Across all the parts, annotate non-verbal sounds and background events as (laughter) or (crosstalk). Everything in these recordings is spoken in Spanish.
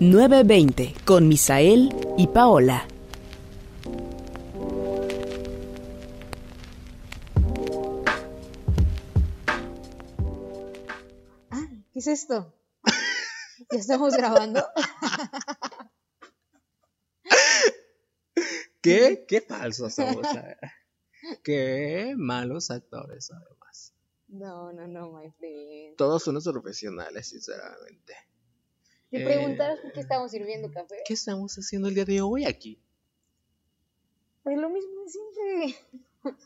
920 con Misael y Paola. Ah, ¿qué es esto? ¿Ya estamos grabando? ¿Qué? Qué falsos somos. Qué malos actores, además. No, no, no, my friend. Todos unos profesionales, sinceramente. Te Eh, preguntabas por qué estamos sirviendo café. ¿Qué estamos haciendo el día de hoy aquí? Pues lo mismo de siempre. (laughs)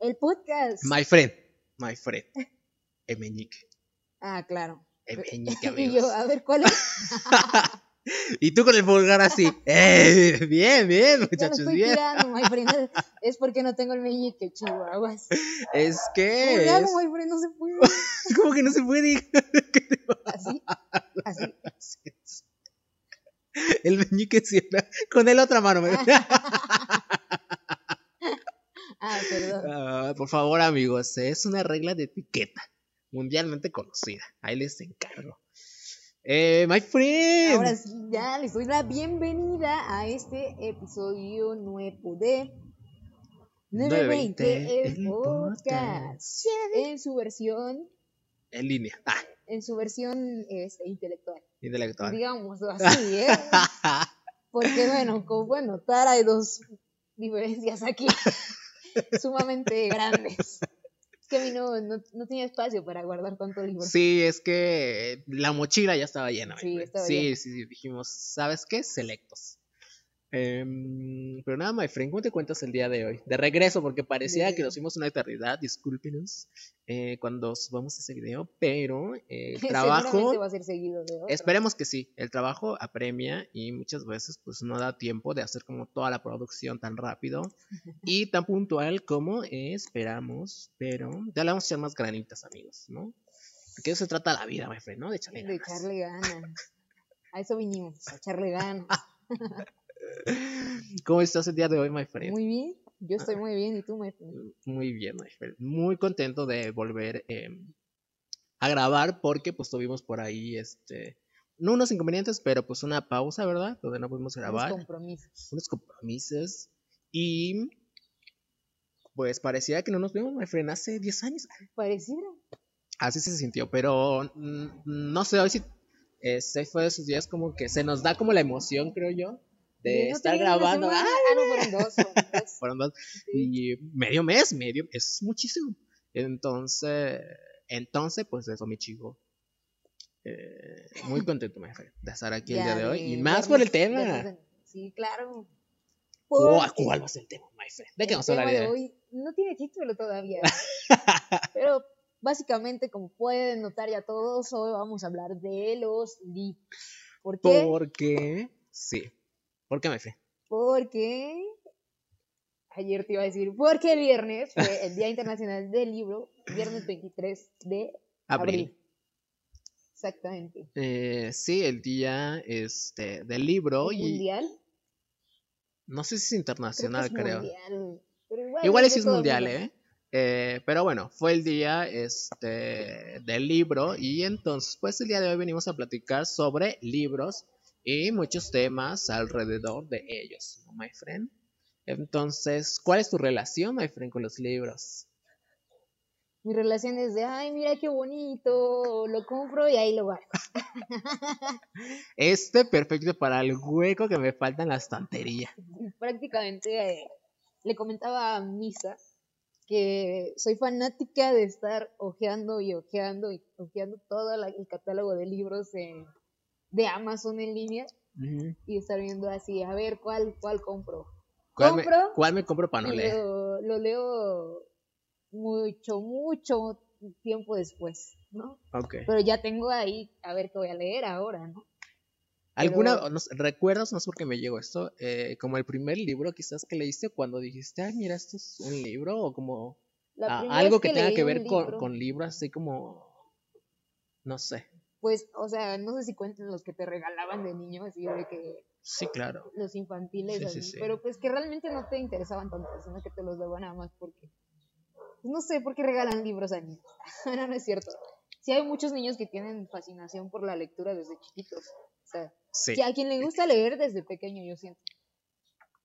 El podcast. My friend, my friend. (laughs) El meñique. Ah, claro. El meñique, (laughs) Y amigos. yo, a ver, ¿cuál es? Y tú con el pulgar así. ¡Eh! Bien, bien, muchachos, estoy bien. tirando, my friend. Es porque no tengo el meñique, chihuahuas. Es ¿Cómo que. hago, es- my friend? No se puede. (laughs) ¿Cómo que no se puede? (laughs) Así, así. (laughs) El meñique siempre. Con el otra mano. Ah, perdón. Ah, por favor, amigos, es una regla de etiqueta mundialmente conocida. Ahí les encargo. Eh, my friend. Ahora sí, ya les doy la bienvenida a este episodio nuevo de 920 el podcast en su versión En línea. Ah, en su versión este, intelectual intelectual. digamos así ¿eh? (laughs) porque bueno como pueden notar hay dos diferencias aquí (laughs) sumamente grandes es que a mí no, no, no tenía espacio para guardar tanto libro Sí, es que la mochila ya estaba llena. Sí, estaba sí, llena. sí, sí, dijimos, ¿sabes qué? Selectos. Em, pero nada, my friend, ¿cómo te cuentas el día de hoy? De regreso, porque parecía De- que nos fuimos una eternidad, discúlpenos, eh, cuando subamos ese video, pero eh, el (laughs) trabajo... Va a ser seguido de otro. Esperemos que sí. El trabajo apremia y muchas veces pues no da tiempo de hacer como toda la producción tan rápido (laughs) y tan puntual como esperamos, pero ya le vamos a echar más granitas, amigos, ¿no? Porque de eso se trata la vida, my friend, ¿no? De echarle de ganas. echarle ganas a eso vinimos a echarle ganas (laughs) ¿Cómo estás el día de hoy, my friend? muy bien yo estoy muy bien y tú me Muy bien, my friend. Muy contento de volver eh, a grabar porque pues tuvimos por ahí este no unos inconvenientes, pero pues una pausa, ¿verdad? Donde no pudimos grabar. compromisos unos compromisos y pues parecía que no nos vimos, my friend, hace 10 años. pareciera Así se sintió, pero mm, no sé, hoy sí este fue de esos días como que se nos da como la emoción, creo yo, de no estar grabando. ah no fueron dos fueron (laughs) dos. Fueron dos- Sí. y medio mes, medio, es muchísimo. Entonces, entonces, pues eso, mi chico. Eh, muy contento, friend, de estar aquí el Ya día de hoy. Y más por el tema. sí claro ¿Cuál, Porque cuál va a ser el tema, my friend? ¿De qué el vamos a hablar el de hoy? no tiene título todavía (laughs) pero básicamente como pueden notar ya todos hoy vamos a hablar de los libros ¿por qué? Porque, sí. ¿Por qué, my friend? Porque ayer te iba a decir, porque el viernes fue el Día Internacional del Libro, viernes 23 de abril. Abril. Exactamente. Eh, sí, el día este, del libro ¿El y mundial. no sé si es Creo internacional, es creo. mundial, pero igual, Igual es mundial. ¿eh? Eh, Pero bueno, fue el día este, del libro y entonces pues el día de hoy venimos a platicar sobre libros y muchos temas alrededor de ellos, ¿no, my friend? Entonces, ¿cuál es tu relación, my friend, con los libros? Mi relación es de, ay, mira qué bonito, lo compro y ahí lo guardo. (laughs) Este perfecto para el hueco que me falta en la estantería. (laughs) Prácticamente eh, le comentaba a Misa que soy fanática de estar ojeando y ojeando y ojeando todo el catálogo de libros en- de Amazon en línea y estar viendo así, a ver cuál, cuál compro. ¿Cuál me, ¿Compro? cuál me compro para no leer? lo, lo leo mucho, mucho tiempo después, ¿no? Pero ya tengo ahí a ver qué voy a leer ahora, ¿no? ¿Alguna, pero- no recuerdas, no sé por qué me llegó esto, eh, como el primer libro quizás que leíste cuando dijiste, ay, mira, esto es un libro, o como ah, algo que, tenga que ver con, libro, con libros, así como, no sé. Pues, o sea, no sé si cuentan los que te regalaban de niño, así de que Sí, claro. los infantiles, Sí, sí, así, sí. pero pues que realmente no te interesaban tanto, sino que te los daban nada más porque, pues, no sé por qué regalan libros a niños. (laughs) no, no es cierto. sí hay muchos niños que tienen fascinación por la lectura desde chiquitos. O sea, Sí. que a quien le gusta leer desde pequeño, yo siento.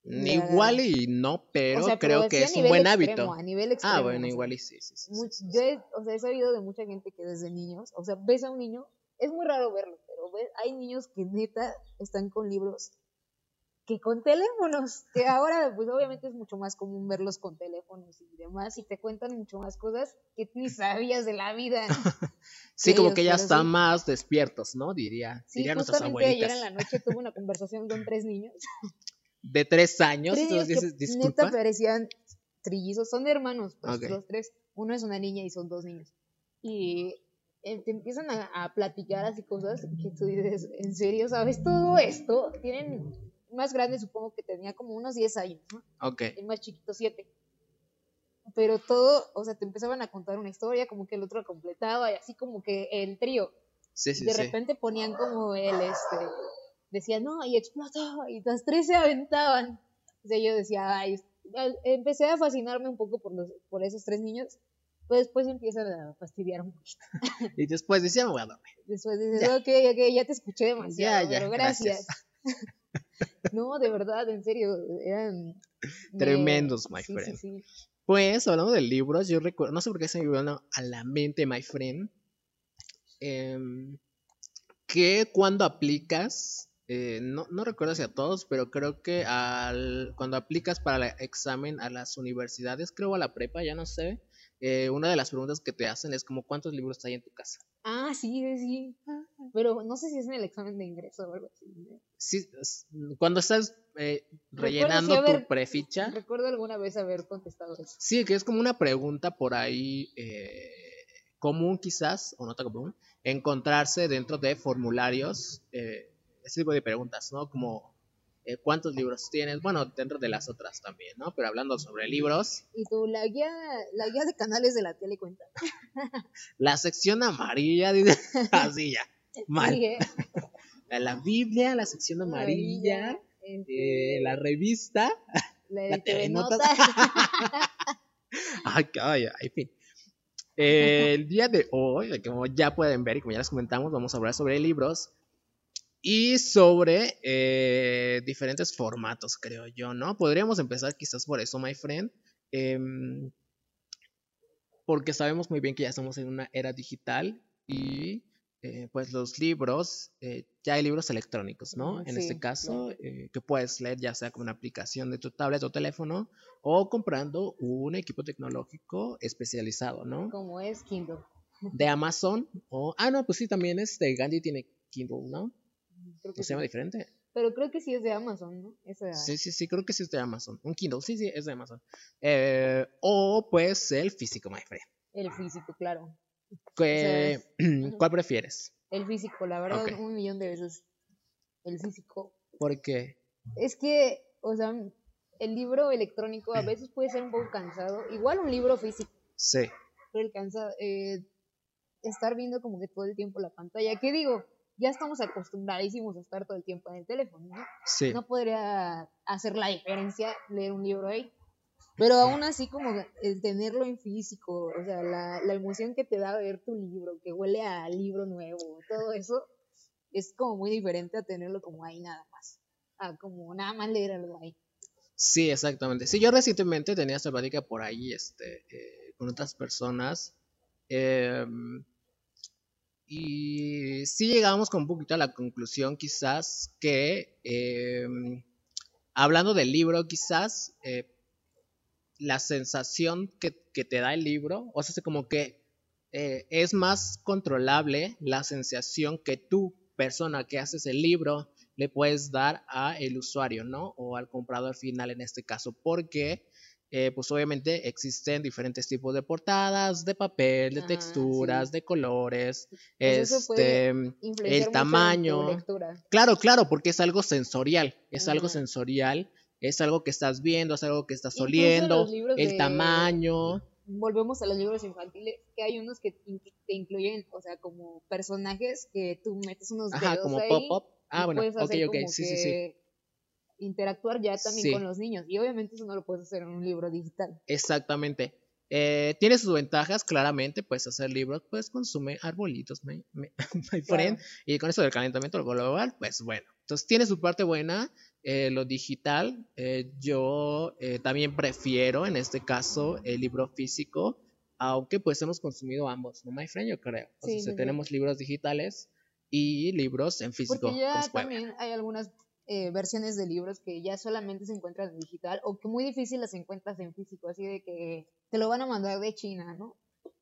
Igual y no, pero O sea, pero creo que sí a es un buen extremo, hábito. A nivel Ah, extremo, bueno, o sea, igual y sí, sí, sí, sí, sí, yo sí. he, o sea, he sabido de mucha gente que desde niños, o sea, ves a un niño, es muy raro verlo, pero ve- hay niños que neta están con libros que con teléfonos, que ahora pues obviamente es mucho más común verlos con teléfonos y demás, y te cuentan mucho más cosas que ni sabías de la vida. (laughs) Sí, como ellos, que ya están sí. más despiertos, ¿no? Diría, Sí, dirían nuestras ayer en la noche tuve una conversación con tres niños. (laughs) De tres años, tres niños dices, que neta parecían trillizos, son hermanos, pues, Ok. los tres. Uno es una niña y son dos niños. Y eh, te empiezan a, a platicar así cosas que tú dices, ¿en serio sabes todo esto? Tienen, más grande supongo que tenía como unos 10 años, ¿no? Ok, El más chiquito 7. Pero todo, o sea, te empezaban a contar una historia, como que el otro completaba, y así como que el trío. sí, sí, de sí. repente ponían como el, este, decían, no, y explotó, y las tres se aventaban. O sea, yo decía, ay, al- empecé a fascinarme un poco por, los, por esos tres niños, pero después empiezan a fastidiar un poquito. (laughs) Y después decía, me voy a dormir. Después dices, Ya. ok, ok, ya te escuché demasiado, Ya, ya, pero gracias. (laughs) no, de verdad, en serio, eran... me- Tremendos, my sí, friend. Sí, sí. Pues, hablando de libros, yo recuerdo, no sé por qué se me vino a la mente, my friend, em, que cuando aplicas, eh, no, no recuerdo si a todos, pero creo que al, cuando aplicas para el examen a las universidades, creo a la prepa, ya no sé, eh, una de las preguntas que te hacen es como cuántos libros hay en tu casa. Ah, sí, sí. Pero no sé si es en el examen de ingreso o algo así. ¿no? Sí, cuando estás eh, rellenando haber- tu preficha, Recuerdo alguna vez haber contestado eso. Sí, que es como una pregunta por ahí eh, común quizás, o no tan común, encontrarse dentro de formularios, eh, ese tipo de preguntas, ¿no? Como eh, cuántos libros tienes, bueno, dentro de las otras también, ¿no? Pero hablando sobre libros, Y tú, la guía, la guía de canales de la tele cuenta. (laughs) la sección amarilla, dice, (laughs) así ya, mal. Sí, ¿eh? (laughs) La Biblia, la sección amarilla, este, eh, la revista, la la TV Notas. Ay, ay, en fin. Eh, el día de hoy, como ya pueden ver y como ya les comentamos, vamos a hablar sobre libros y sobre eh, diferentes formatos, creo yo, ¿no? Podríamos empezar quizás por eso, my friend, em, porque sabemos muy bien que ya estamos en una era digital y eh, pues los libros, eh, ya hay libros electrónicos, ¿no? En Sí, este caso, eh, que puedes leer ya sea con una aplicación de tu tablet o teléfono o comprando un equipo tecnológico especializado, ¿no? Como es Kindle. De Amazon o... Ah, no, pues sí, también este Gandhi tiene Kindle, ¿no? Creo que ¿O se llama diferente? Pero creo que sí es de Amazon, ¿no? Esa, Sí, sí, sí, creo que sí es de Amazon. Un Kindle, sí, sí, es de Amazon. Eh, o pues el físico, my friend. El físico, claro. ¿Qué-. (clears throat) ¿Cuál prefieres? El físico, la verdad, un millón de veces. El físico. Porque... Es que, o sea, el libro electrónico a (clears throat) veces puede ser un poco cansado. Igual un libro físico. Sí, pero el cansa- eh, estar viendo como que todo el tiempo la pantalla. ¿Qué digo? Ya estamos acostumbradísimos a estar todo el tiempo en el teléfono, ¿no? sí. No podría hacer la diferencia leer un libro ahí. Pero aún así, como el tenerlo en físico, o sea, la, la emoción que te da ver tu libro, que huele a libro nuevo, todo eso, es como muy diferente a tenerlo como ahí nada más. A como nada más leer algo ahí. Sí, exactamente. Sí, yo recientemente tenía esta plática por ahí, este, eh, con otras personas. em, y sí llegamos con un poquito a la conclusión, quizás, que em, hablando del libro, quizás eh, la sensación que, te da el libro, o sea, como que eh, es más controlable la sensación que tú, persona que haces el libro, le puedes dar a el usuario, ¿no? O al comprador final en este caso, porque eh, pues obviamente existen diferentes tipos de portadas, de papel, de Ah, texturas, sí. de colores, Pues este, el tamaño. Claro, claro, porque es algo sensorial, es algo Ajá. sensorial, es algo que estás viendo, es algo que estás Incluso oliendo, el de- tamaño. volvemos a los libros infantiles, que hay unos que te incluyen, o sea, como personajes que tú metes unos Ajá, dedos como ahí pop-up. Ah, bueno, ok, ok, como sí, sí, sí. Interactuar ya también Sí. con los niños. Y obviamente eso no lo puedes hacer en un libro digital. Exactamente. Eh, tiene sus ventajas, claramente, puedes hacer libros, pues consume arbolitos, my, (laughs) friend, y con eso del calentamiento global, pues bueno, entonces tiene su parte buena, eh, lo digital, eh, yo también prefiero en este caso el libro físico, aunque pues hemos consumido ambos, ¿no, my friend? Yo creo. O sea, tenemos libros digitales y libros en físico. Porque ya también hay algunas eh, versiones de libros que ya solamente se encuentran en digital o que muy difícil las encuentras en físico, así de que te lo van a mandar de China, ¿no?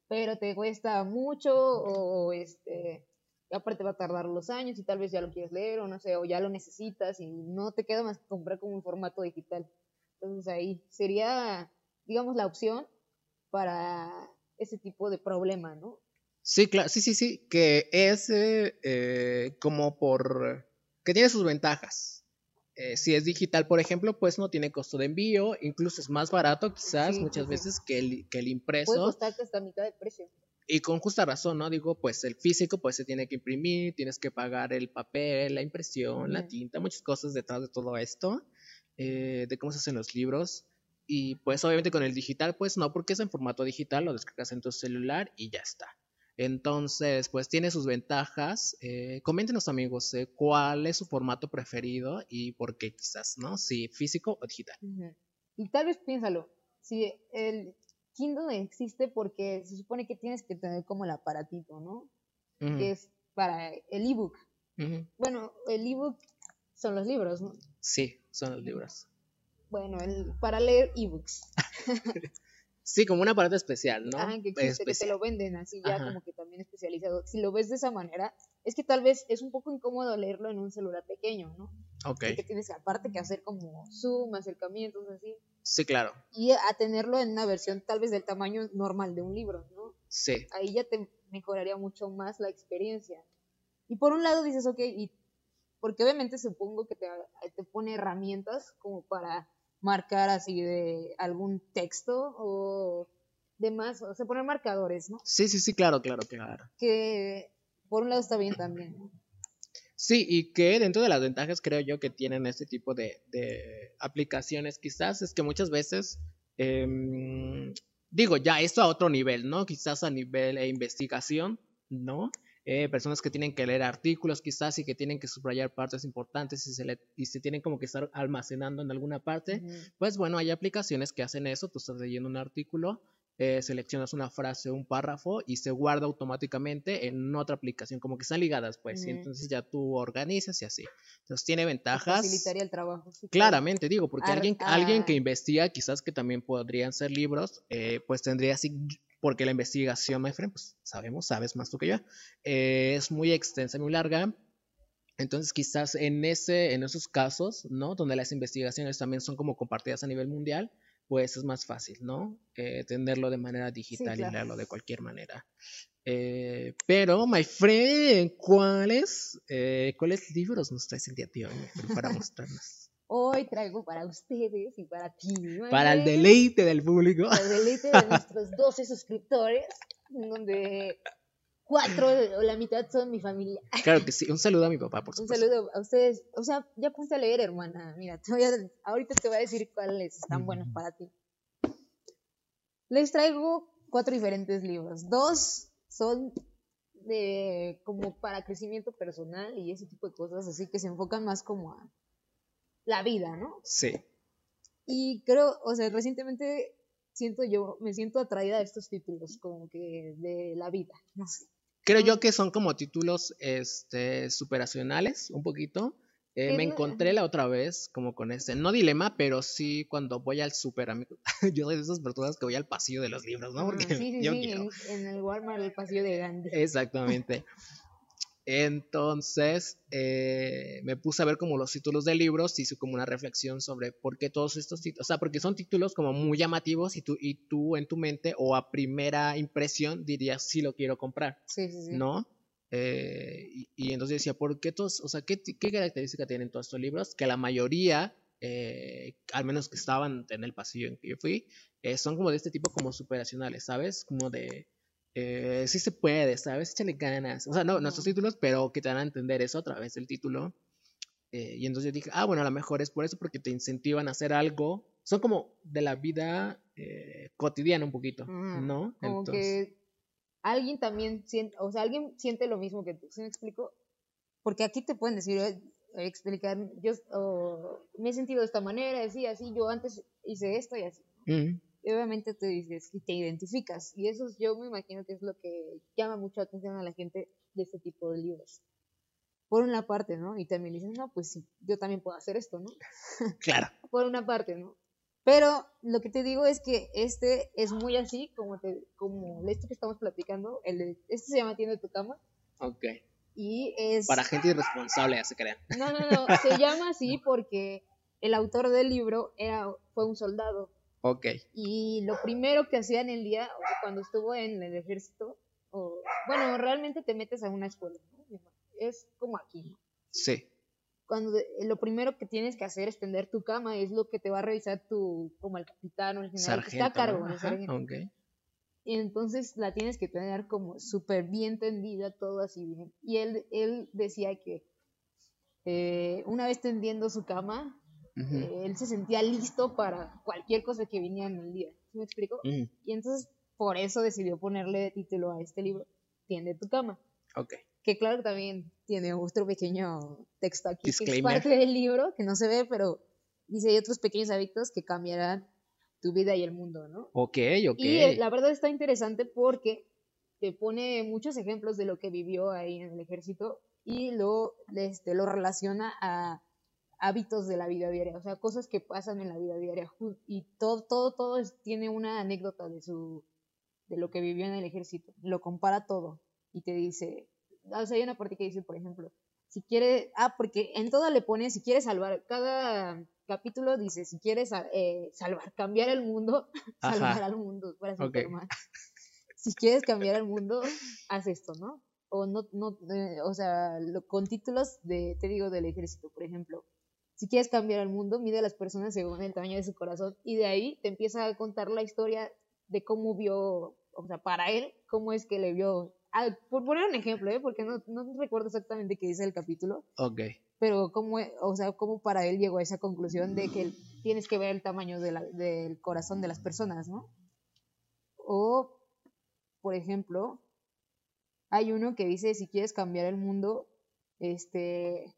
Pero te cuesta mucho o este aparte va a tardar los años y tal vez ya lo quieres leer o no sé, o ya lo necesitas y no te queda más que comprar como un formato digital. Entonces ahí sería, digamos, la opción para ese tipo de problema, ¿no? Sí, claro, sí, sí, sí, que es eh, como por... que tiene sus ventajas. Eh, si es digital, por ejemplo, pues no tiene costo de envío, incluso es más barato quizás muchas veces que el, que el impreso. Puede costarte hasta mitad de precio. Y con justa razón, ¿no? Digo, pues el físico pues se tiene que imprimir, tienes que pagar el papel, la impresión, la tinta, muchas cosas detrás de todo esto, eh, de cómo se hacen los libros. Y pues obviamente con el digital, pues no, porque es en formato digital, lo descargas en tu celular y ya está. Entonces, pues tiene sus ventajas. Eh, coméntenos amigos, eh, cuál es su formato preferido y por qué quizás, ¿no? Si físico o digital. Y tal vez piénsalo, si el Kindle existe porque se supone que tienes que tener como el aparatito, ¿no? Que es para el ebook. Bueno, el ebook son los libros, ¿no? Sí, son los libros. Bueno, el, para leer ebooks. (laughs) sí, como un aparato especial, ¿no? Ah, que existe, que te lo venden así ya como que también especializado. Si lo ves de esa manera, es que tal vez es un poco incómodo leerlo en un celular pequeño, ¿no? Ok. Porque tienes aparte que hacer como zoom, acercamientos, así. Sí, claro. Y a tenerlo en una versión tal vez del tamaño normal de un libro, ¿no? Sí. Ahí ya te mejoraría mucho más la experiencia. Y por un lado dices, ok, y porque obviamente supongo que te, te pone herramientas como para marcar así de algún texto o demás, o sea, poner marcadores, ¿no? Sí, sí, sí, claro, claro, claro. Que por un lado está bien también, ¿no? Sí, y que dentro de las ventajas creo yo que tienen este tipo de, aplicaciones quizás es que muchas veces, em, digo, ya esto a otro nivel, ¿no? Quizás a nivel de investigación, ¿no? Eh, personas que tienen que leer artículos quizás y que tienen que subrayar partes importantes y se, le, y se tienen como que estar almacenando en alguna parte, pues bueno, hay aplicaciones que hacen eso, tú estás leyendo un artículo, eh, seleccionas una frase un párrafo y se guarda automáticamente en otra aplicación, como que están ligadas, pues, y entonces ya tú organizas y así. Entonces tiene ventajas. Facilitaría el trabajo. claramente, digo, porque alguien, alguien que investiga, quizás que también podrían ser libros, eh, pues tendría así porque la investigación, my friend, pues sabemos, sabes más tú que yo, eh, es muy extensa, muy larga. Entonces, quizás en, ese, en esos casos, ¿no? Donde las investigaciones también son como compartidas a nivel mundial, pues es más fácil, ¿no? Eh, tenerlo de manera digital y leerlo de cualquier manera. Eh, pero, my friend, ¿cuáles, ¿cuáles libros nos traes el día de hoy para mostrarnos? Hoy traigo para ustedes y para ti. Para el deleite del público. Para el deleite de nuestros 12 suscriptores, donde cuatro o la mitad son mi familia. Claro que sí. Un saludo a mi papá, por supuesto. Un saludo a ustedes. O sea, ya ponte a leer, hermana. Mira, te voy a, ahorita te voy a decir cuáles están buenos para ti. Les traigo cuatro diferentes libros. Dos son de como para crecimiento personal y ese tipo de cosas, así que se enfocan más como a la vida, ¿no? Sí. Y creo, o sea, recientemente siento yo, me siento atraída a estos títulos, como que de la vida, no sé. Creo yo que son como títulos este, superacionales, un poquito. Eh, me encontré la otra vez como con este, no dilema, pero sí cuando voy al super, amigo. (laughs) yo soy de esas personas que voy al pasillo de los libros, ¿no? Ah, Porque sí, sí, sí, en, en, el Walmart, el pasillo de Gandhi. Exactamente. (laughs) Entonces eh, me puse a ver como los títulos de libros, hice como una reflexión sobre por qué todos estos títulos, o sea, porque son títulos como muy llamativos y tú, y tú en tu mente o a primera impresión dirías sí lo quiero comprar, sí, sí, sí. ¿no? Eh, y, entonces decía, ¿por qué todos, o sea, qué, qué característica tienen todos estos libros? Que la mayoría, eh, al menos que estaban en el pasillo en que yo fui, son como de este tipo como superacionales, ¿sabes? Como de eh, sí se puede, ¿sabes? Échale ganas. O sea, no, nuestros títulos, pero que te van a entender eso a través del título. Eh, y entonces yo dije, ah, bueno, a lo mejor es por eso, porque te incentivan a hacer algo. Son como de la vida eh, cotidiana un poquito, ¿no? Como Entonces, que alguien también siente, o sea, alguien siente lo mismo que tú, ¿sí me explico? Porque aquí te pueden decir, eh, explicar, yo o, me he sentido de esta manera, así, así, yo antes hice esto y así. mm, Y obviamente te dices y te identificas. Y eso es- yo me imagino que es lo que llama mucho la atención a la gente de este tipo de libros. Por una parte, ¿no? Y también dicen, no, pues sí, yo también puedo hacer esto, ¿no? (laughs) claro, por una parte, ¿no? Pero lo que te digo es que este es muy así, como, te, como esto que estamos platicando, el este se llama Tiende tu cama, ok. y es... Para gente irresponsable, ya se crean. No, no, no, se llama así (laughs) porque el autor del libro era, fue un soldado, Ok, y lo primero que hacía en el día, o sea, cuando estuvo en el ejército, o, bueno, realmente te metes a una escuela, ¿no? Es como aquí, ¿no? sí, cuando de- lo primero que tienes que hacer es tender tu cama, es lo que te va a revisar tu, como el capitán o el general que está a sargento. cargo ¿no? Ajá, sargento. Y entonces la tienes que tener como súper bien tendida, todo así bien. Y él, él decía que eh, una vez tendiendo su cama, Ujú, eh, él se sentía listo para cualquier cosa que viniera en el día. ¿Sí me explico? ujú, Y entonces por eso decidió ponerle de título a este libro, Tiende tu cama. Ok, Que claro que también tiene otro pequeño texto aquí, que es Disclaimer. parte del libro, que no se ve, pero dice hay otros pequeños hábitos que cambiarán tu vida y el mundo, ¿no? ok, ok. Y eh, la verdad está interesante porque te pone muchos ejemplos de lo que vivió ahí en el ejército y lo, este, lo relaciona a hábitos de la vida diaria, o sea, cosas que pasan en la vida diaria. Y todo, todo, todo es- tiene una anécdota de su de lo que vivió en el ejército. Lo compara todo y te dice, o sea, hay una parte que dice, por ejemplo, si quiere, ah, porque en toda le pone, si quieres salvar, cada capítulo dice, si quieres eh, salvar, cambiar el mundo, (laughs) Ajá. salvar al mundo, para Ok. Superman. Si quieres cambiar el mundo, haz esto, ¿no? O no, no, eh, o sea, lo- con títulos de, te digo, del ejército, por ejemplo. Si quieres cambiar el mundo, mide a las personas según el tamaño de su corazón y de ahí te empieza a contar la historia de cómo vio, o sea, para él, cómo es que le vio. Ah, por poner un ejemplo, ¿eh? porque no, no recuerdo exactamente qué dice el capítulo, Ok, pero cómo, o sea, cómo para él llegó a esa conclusión de que tienes que ver el tamaño de la- del corazón de las personas, ¿no? O, por ejemplo, hay uno que dice, si quieres cambiar el mundo, este,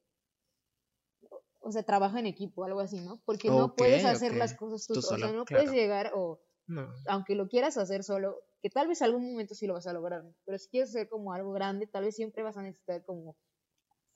o sea, trabaja en equipo, algo así, ¿no? Porque no puedes hacer las cosas tú, Tú o sea, solo, no claro. puedes llegar o no. aunque lo quieras hacer solo, que tal vez algún momento sí lo vas a lograr, ¿no? pero si quieres hacer como algo grande, tal vez siempre vas a necesitar como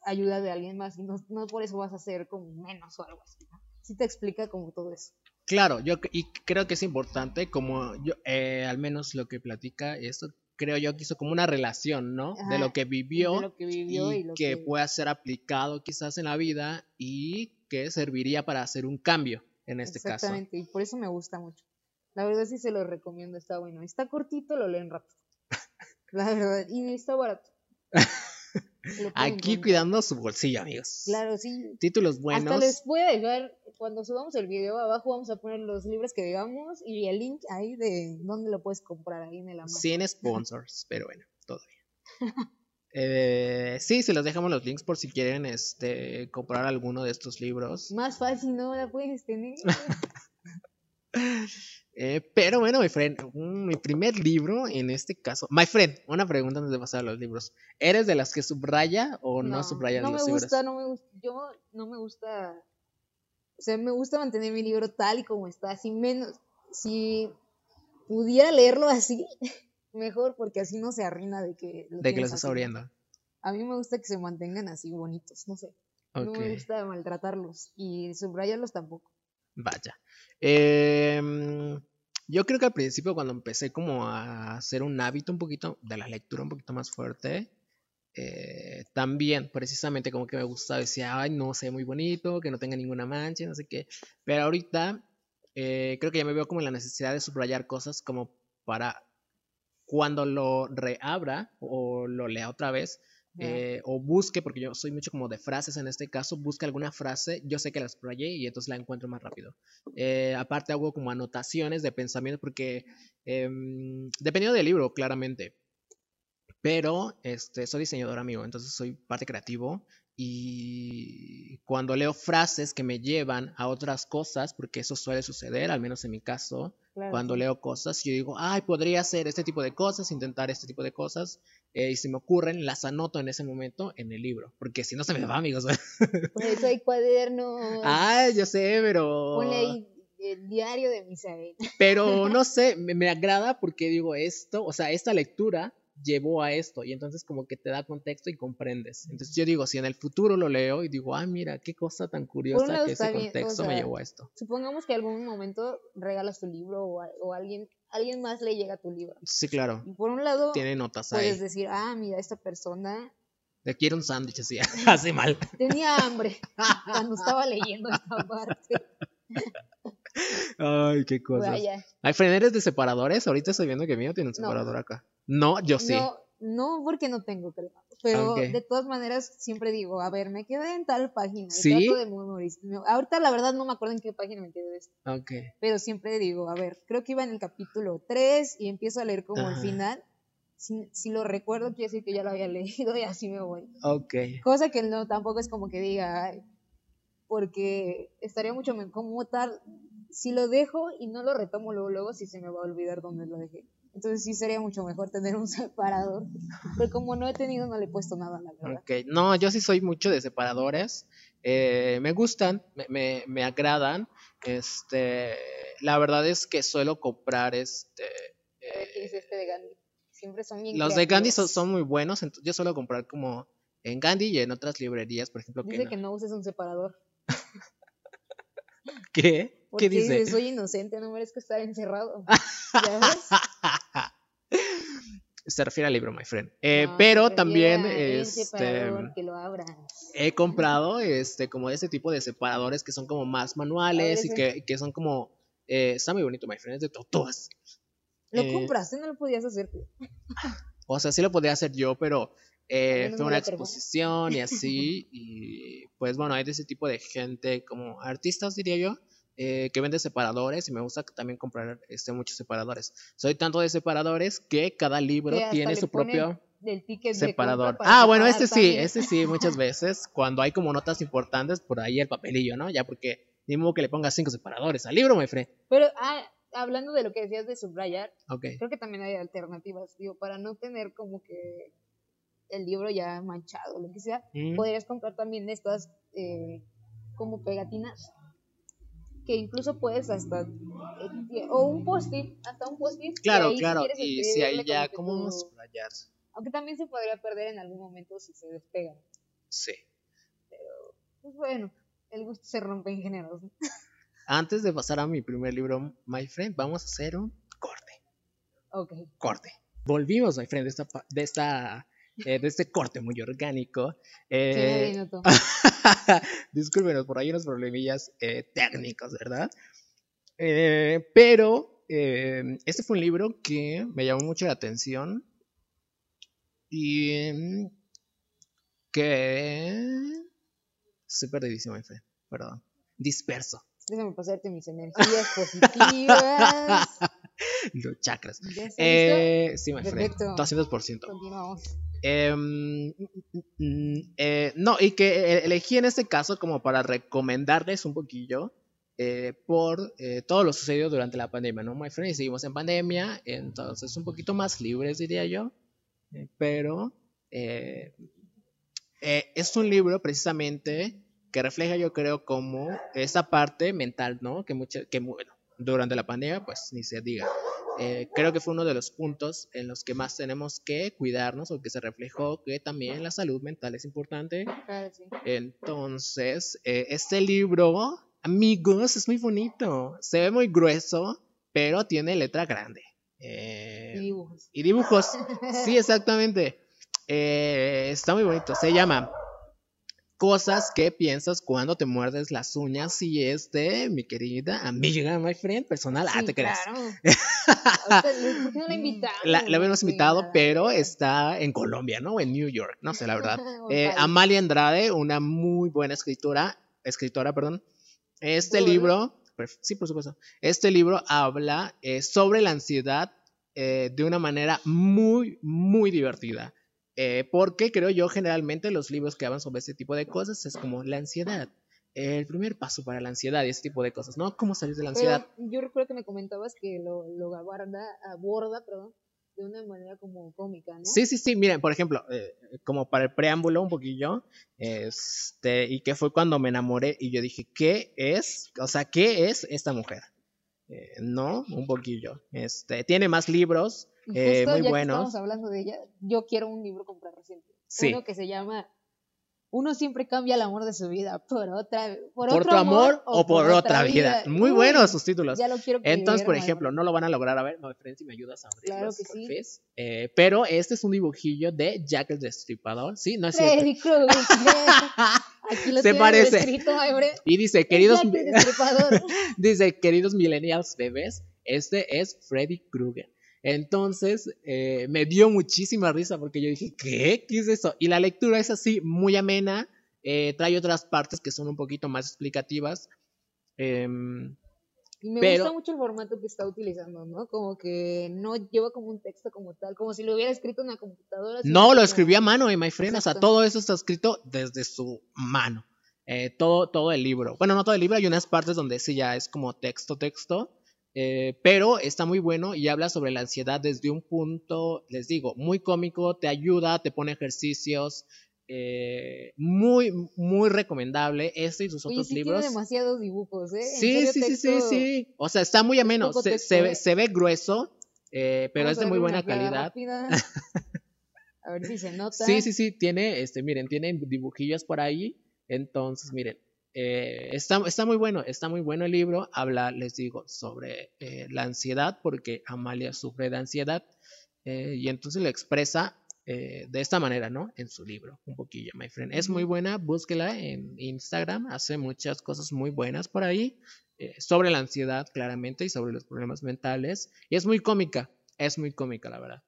ayuda de alguien más y no, no por eso vas a hacer como menos o algo así. ¿no? Sí te explica como todo eso. Claro, yo y creo que es importante, como yo, eh, al menos lo que platica esto, creo yo que hizo como una relación, ¿no? De lo que vivió, de lo que vivió y, y lo que, que... pueda ser aplicado quizás en la vida y que serviría para hacer un cambio en este caso. Exactamente, y por eso me gusta mucho. La verdad sí se lo recomiendo, está bueno. Está cortito, lo leen rápido. (laughs) La verdad, y está barato. (laughs) Aquí cuidando su bolsillo, amigos. Claro, sí. Títulos buenos. Hasta les voy a dejar, cuando subamos el video abajo vamos a poner los libros que digamos y el link ahí de dónde lo puedes comprar ahí en el Amazon. Sin sponsors, (laughs) pero bueno, bien. Eh, sí, se los dejamos los links por si quieren este, comprar alguno de estos libros. Más fácil no la puedes tener. (laughs) Eh, pero bueno, my friend, mi primer libro en este caso. My friend, una pregunta antes de pasar a los libros. ¿Eres de las que subraya o no, subrayas no los me libros? gusta, no me gusta, yo no me gusta, o sea, me gusta mantener mi libro tal y como está, así menos, si pudiera leerlo así, (laughs) mejor, porque así no se arruina de que lo de que lo estás abriendo. A mí me gusta que se mantengan así bonitos, no sé, no me gusta maltratarlos y subrayarlos tampoco. vaya. Em, yo creo que al principio cuando empecé como a hacer un hábito un poquito de la lectura un poquito más fuerte, eh, también precisamente como que me gustaba, decía, ay, no sé, muy bonito, que no tenga ninguna mancha, no sé qué. Pero ahorita eh, creo que ya me veo como en la necesidad de subrayar cosas como para cuando lo reabra o lo lea otra vez, eh, o busque, porque yo soy mucho como de frases en este caso, busque alguna frase, yo sé que la subrayé y entonces la encuentro más rápido. Eh, aparte hago como anotaciones de pensamientos porque em, dependiendo del libro, claramente. Pero este, soy diseñador amigo, entonces soy parte creativo y cuando leo frases que me llevan a otras cosas, porque eso suele suceder, al menos en mi caso, Claro, Cuando leo cosas, yo digo, ay, podría hacer este tipo de cosas, intentar este tipo de cosas, eh, y si me ocurren, las anoto en ese momento en el libro, porque si no se me va, amigos. (laughs) Por eso hay cuadernos. ay, yo sé, pero... Ponle ahí el diario de Misael. Pero (laughs) no sé, me, me agrada porque digo esto, o sea, esta lectura llevó a esto y entonces como que te da contexto y comprendes. Entonces yo digo, si en el futuro lo leo y digo, ah, mira, qué cosa tan curiosa que ese está bien, o contexto me llevó a esto. Supongamos que algún momento regalas tu libro o, a- o alguien, alguien más le llega tu libro. Sí, claro, Y por un lado, tiene notas puedes ahí. decir, ah, mira, esta persona Le quiero un sándwich así, (laughs) así mal. tenía hambre cuando estaba leyendo esta parte. (laughs) Ay, qué cosas. Vaya. ¿Hay freneres de separadores? Ahorita estoy viendo que mío tiene un No. separador acá. No, yo sí. No, no porque no tengo, creo. Pero de todas maneras siempre digo, a ver, me quedé en tal página. ¿Sí? trato de memorizar. Ahorita la verdad no me acuerdo en qué página me quedé de esto. Ok. Pero siempre digo, a ver, creo que iba en el capítulo 3 y empiezo a leer como Ajá. el final. Si, si lo recuerdo, quiere decir que ya lo había leído y así me voy. Ok. Cosa que no, tampoco es como que diga, "Ay", porque estaría mucho mejor, como tal, si lo dejo y no lo retomo luego, luego sí se me va a olvidar dónde lo dejé. Entonces sí sería mucho mejor tener un (laughs) separador, pero como no he tenido, no le he puesto nada, la verdad. Ok, no, yo sí soy mucho de separadores. Eh, me gustan, me, me, me agradan. Este, la verdad es que suelo comprar este. ¿qué es este de Gandhi? Siempre son bien Los de Gandhi son, muy buenos, entonces yo suelo comprar como en Gandhi y en otras librerías, por ejemplo. Que Dice no. que no uses un separador. (laughs) ¿Qué? ¿Qué dice, soy inocente, no merezco estar encerrado. (laughs) ¿Ya ves? (laughs) Se refiere al libro, my friend. Eh, No, pero también este, que lo he comprado este como ese tipo de separadores que son como más manuales y que, que son como eh, está muy bonito, my friend, es de tortugas. Lo Eh, compraste, no lo podías hacer tú. O sea, sí lo podía hacer yo, pero eh, fue una exposición y así. (laughs) Y pues bueno, hay de ese tipo de gente como artistas, diría yo, eh, que vende separadores y me gusta también comprar este, muchos separadores. Soy tanto de separadores que cada libro Que tiene su propio Del ticket separador. Ah, bueno, este sí, este sí, muchas (laughs) veces, cuando hay como notas importantes, por ahí el papelillo, ¿no? Ya porque ni modo que le pongas cinco separadores al libro, my friend. Pero, ah, hablando de lo que decías de subrayar, creo que también hay alternativas, digo, para no tener como que el libro ya manchado, lo que sea, Mm, podrías comprar también estas eh, como pegatinas que incluso puedes hasta eh, o un post-it, hasta un post-it. Claro, ahí claro, y si escribirle ya como que tu- subrayar. aunque también se podría perder en algún momento si se despega. Sí. Pues bueno, el gusto se rompe en géneros. ¿no? (laughs) Antes de pasar a mi primer libro, my friend, vamos a hacer un corte. Ok. Corte. Volvimos, my friend, de esta, de esta, eh, de este corte muy orgánico. Eh. (laughs) Discúlpenos, por ahí unos problemillas eh, técnicos, ¿verdad? Eh, pero eh, este fue un libro que me llamó mucho la atención y mm, que... Estoy perdidísimo, friend, perdón. Disperso. Déjame pasarte mis energías positivas. (laughs) Los chakras. Eh, sí, my friend. Perfecto. 200%. Continuamos. Em, mm, eh, no, y que eh, elegí en este caso como para recomendarles un poquillo eh, por todo lo sucedido durante la pandemia, ¿no? My friend, y seguimos en pandemia, entonces un poquito más libres, diría yo, pero es un libro precisamente que refleja, yo creo, como esa parte mental, ¿no? Que, mucha, que bueno, durante la pandemia, pues ni se diga. Eh, creo que fue uno de los puntos en los que más tenemos que cuidarnos o que se reflejó que también la salud mental es importante. Claro, sí. Entonces, eh, este libro, amigos, es muy bonito. Se ve muy grueso, pero tiene letra grande. Eh, Y dibujos. y dibujos. Sí, exactamente. Está muy bonito. Se llama Cosas que piensas cuando te muerdes las uñas y es de mi querida amiga, my friend, personal. ah, Sí, te creas. claro. Ahorita, ¿Por qué no la invitamos? La, la habíamos invitado, pero está en Colombia, ¿no? En New York, no sé, la verdad. (laughs) Eh. Amalia Andrade, una muy buena escritora, escritora, perdón. Este libro, sí, por supuesto, este libro habla eh, sobre la ansiedad eh, de una manera muy, muy divertida. Eh, porque creo yo generalmente los libros que hablan sobre este tipo de cosas es como la ansiedad. el primer paso para la ansiedad y ese tipo de cosas, ¿no? ¿Cómo salir de la ansiedad? Pero yo recuerdo que me comentabas que lo, lo aborda, aborda, perdón, de una manera como cómica, ¿no? Sí, sí, sí, miren, por ejemplo, eh, como para el preámbulo un poquillo, este, y que fue cuando me enamoré y yo dije, ¿qué es? O sea, ¿qué es esta mujer? Eh, no, un poquillo. Este, tiene más libros eh, justo muy ya que buenos. estamos hablando de ella, yo quiero un libro comprar reciente. Sí. Uno que se llama Uno siempre cambia el amor de su vida por otra por, Por otro tu amor o por otra vida. Muy Uy, buenos sus títulos. Ya lo quiero Entonces, por ejemplo, no lo van a lograr. A ver, no, Fren, si me ayudas a abrirlos, Claro que sí. Eh, pero este es un dibujillo de Jack el Destripador. Sí, no es cierto. Freddy Krueger. (laughs) Aquí lo Se parece. escrito. Y dice, queridos, Jack el (laughs) Destripador. dice, queridos millennials bebés, este es Freddy Krueger. Entonces, eh, me dio muchísima risa porque yo dije, ¿qué? ¿Qué es eso? Y la lectura es así, muy amena. eh, trae otras partes que son un poquito más explicativas. Em, Y me Pero- gusta mucho el formato que está utilizando, ¿no? Como que no lleva como un texto como tal, como si lo hubiera escrito en una computadora. No, lo escribió a mano, eh, my friend. O sea, Exacto. todo eso está escrito desde su mano. Eh, todo, todo el libro. Bueno, no todo el libro, hay unas partes donde sí ya es como texto, texto. Eh, pero está muy bueno y habla sobre la ansiedad desde un punto, les digo, muy cómico, te ayuda, te pone ejercicios. eh, muy, muy recomendable. Este y sus Oye, otros sí libros. tiene demasiados dibujos, ¿eh? Sí, sí, sí, sí, sí. O sea, está muy ameno. Se, se ve, ¿eh? se ve grueso, eh, pero Vamos es de muy buena calidad. (laughs) A ver si se nota. Sí, sí, sí, tiene, este, miren, tiene dibujillos por ahí. Entonces, miren, eh, está, está muy bueno, está muy bueno el libro. Habla, les digo, sobre eh, la ansiedad, porque Amalia sufre de ansiedad. eh, y entonces lo expresa de esta manera, ¿no? En su libro, un poquillo, my friend. Es muy buena, búsquela en Instagram, hace muchas cosas muy buenas por ahí. sobre la ansiedad, claramente, y sobre los problemas mentales. Y es muy cómica, es muy cómica, la verdad.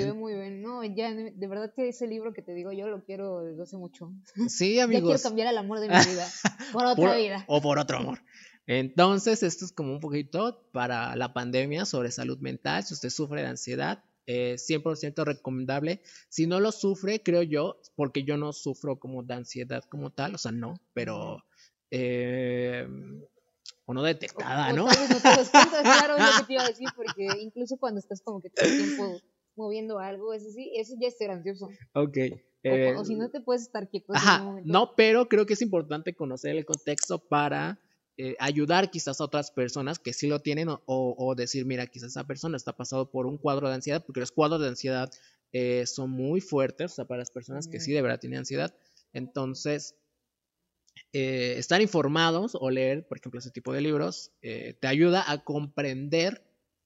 Se ve muy bien. No, ya, de verdad que ese libro que te digo yo lo quiero desde hace mucho. (laughs) Sí, Ya quiero amigos. cambiar el amor de mi vida (laughs) por otra por- vida. O por otro amor. Entonces, esto es como un poquito para la pandemia sobre salud mental. Si usted sufre de ansiedad, eh, 100% recomendable. Si no lo sufre, creo yo, porque yo no sufro como de ansiedad como tal, o sea, no, pero... Eh, o no detectada, O ¿no? tal vez no te das cuenta, claro, es lo que te iba a decir, porque (laughs) incluso cuando estás como que todo el tiempo moviendo algo, eso sí, eso ya es ser ansioso. Ok. O, eh, o si no te puedes estar quieto. Ajá, no, pero creo que es importante conocer el contexto para eh, ayudar quizás a otras personas que sí lo tienen o, decir, mira, quizás esa persona está pasando por un cuadro de ansiedad, porque los cuadros de ansiedad eh, son muy fuertes, o sea, para las personas que sí de verdad tienen ansiedad. Entonces, estar informados o leer, por ejemplo, ese tipo de libros, te ayuda a comprender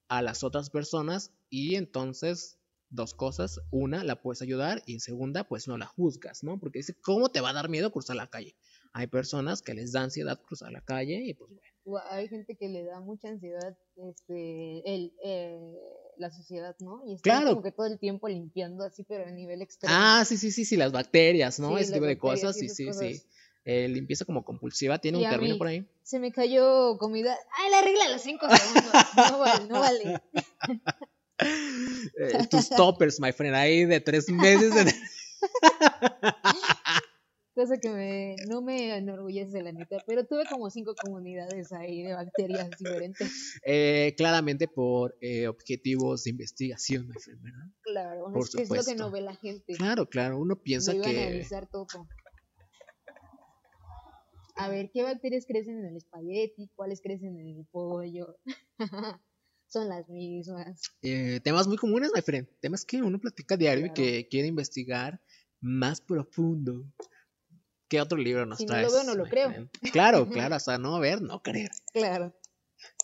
a las otras personas y entonces dos cosas. Una, la puedes ayudar y segunda, pues no la juzgas, ¿no? Porque dice, ¿cómo te va a dar miedo cruzar la calle? Hay personas que les da ansiedad cruzar la calle y pues bueno. Hay gente que le da mucha ansiedad este, el, eh, la sociedad, ¿no? Y está Claro. como que todo el tiempo limpiando así, pero a nivel extremo. Ah, sí, sí, sí, sí, las bacterias, ¿no? Sí, Ese tipo de cosas, sí, sí, cosas. sí. Eh, limpieza como compulsiva, tiene Y un término por ahí. Se me cayó comida. ¡Ay, la regla a los cinco segundos! No vale, no vale. (laughs) Eh, tus toppers, my friend, ahí de tres meses. de- (laughs) Cosa que me, no me enorgullece, la neta. Pero tuve como cinco comunidades ahí de bacterias diferentes. Eh, claramente por eh, objetivos de investigación, my friend, ¿verdad? Claro, Por es lo que no ve la gente. Claro, claro, uno piensa Me iba a que... analizar todo. A ver, ¿qué bacterias crecen en el espagueti? ¿Cuáles crecen en el pollo? (laughs) Son las mismas. eh, temas muy comunes, my friend. Temas que uno platica diario y que quiere investigar más profundo. ¿Qué otro libro nos Si no traes? lo veo, no lo creo. friend? Claro, (laughs) claro, hasta no ver, no creer. Claro.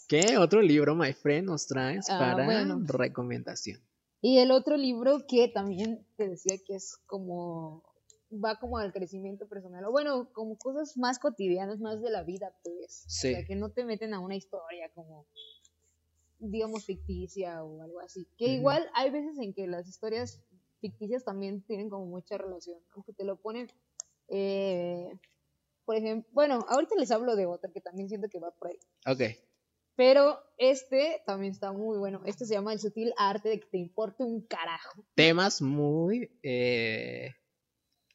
¿Qué otro libro, my friend, nos traes Ah, para bueno. recomendación? Y el otro libro que también te decía que es como va como al crecimiento personal, o bueno, como cosas más cotidianas, más de la vida, pues. Sí. O sea, que no te meten a una historia como, digamos, ficticia o algo así. Que Ujú. igual hay veces en que las historias ficticias también tienen como mucha relación, aunque te lo ponen, eh, por ejemplo, bueno, ahorita les hablo de otra que también siento que va por ahí. Ok. Pero este también está muy bueno. Este se llama El sutil arte de que te importe un carajo. Temas muy... eh,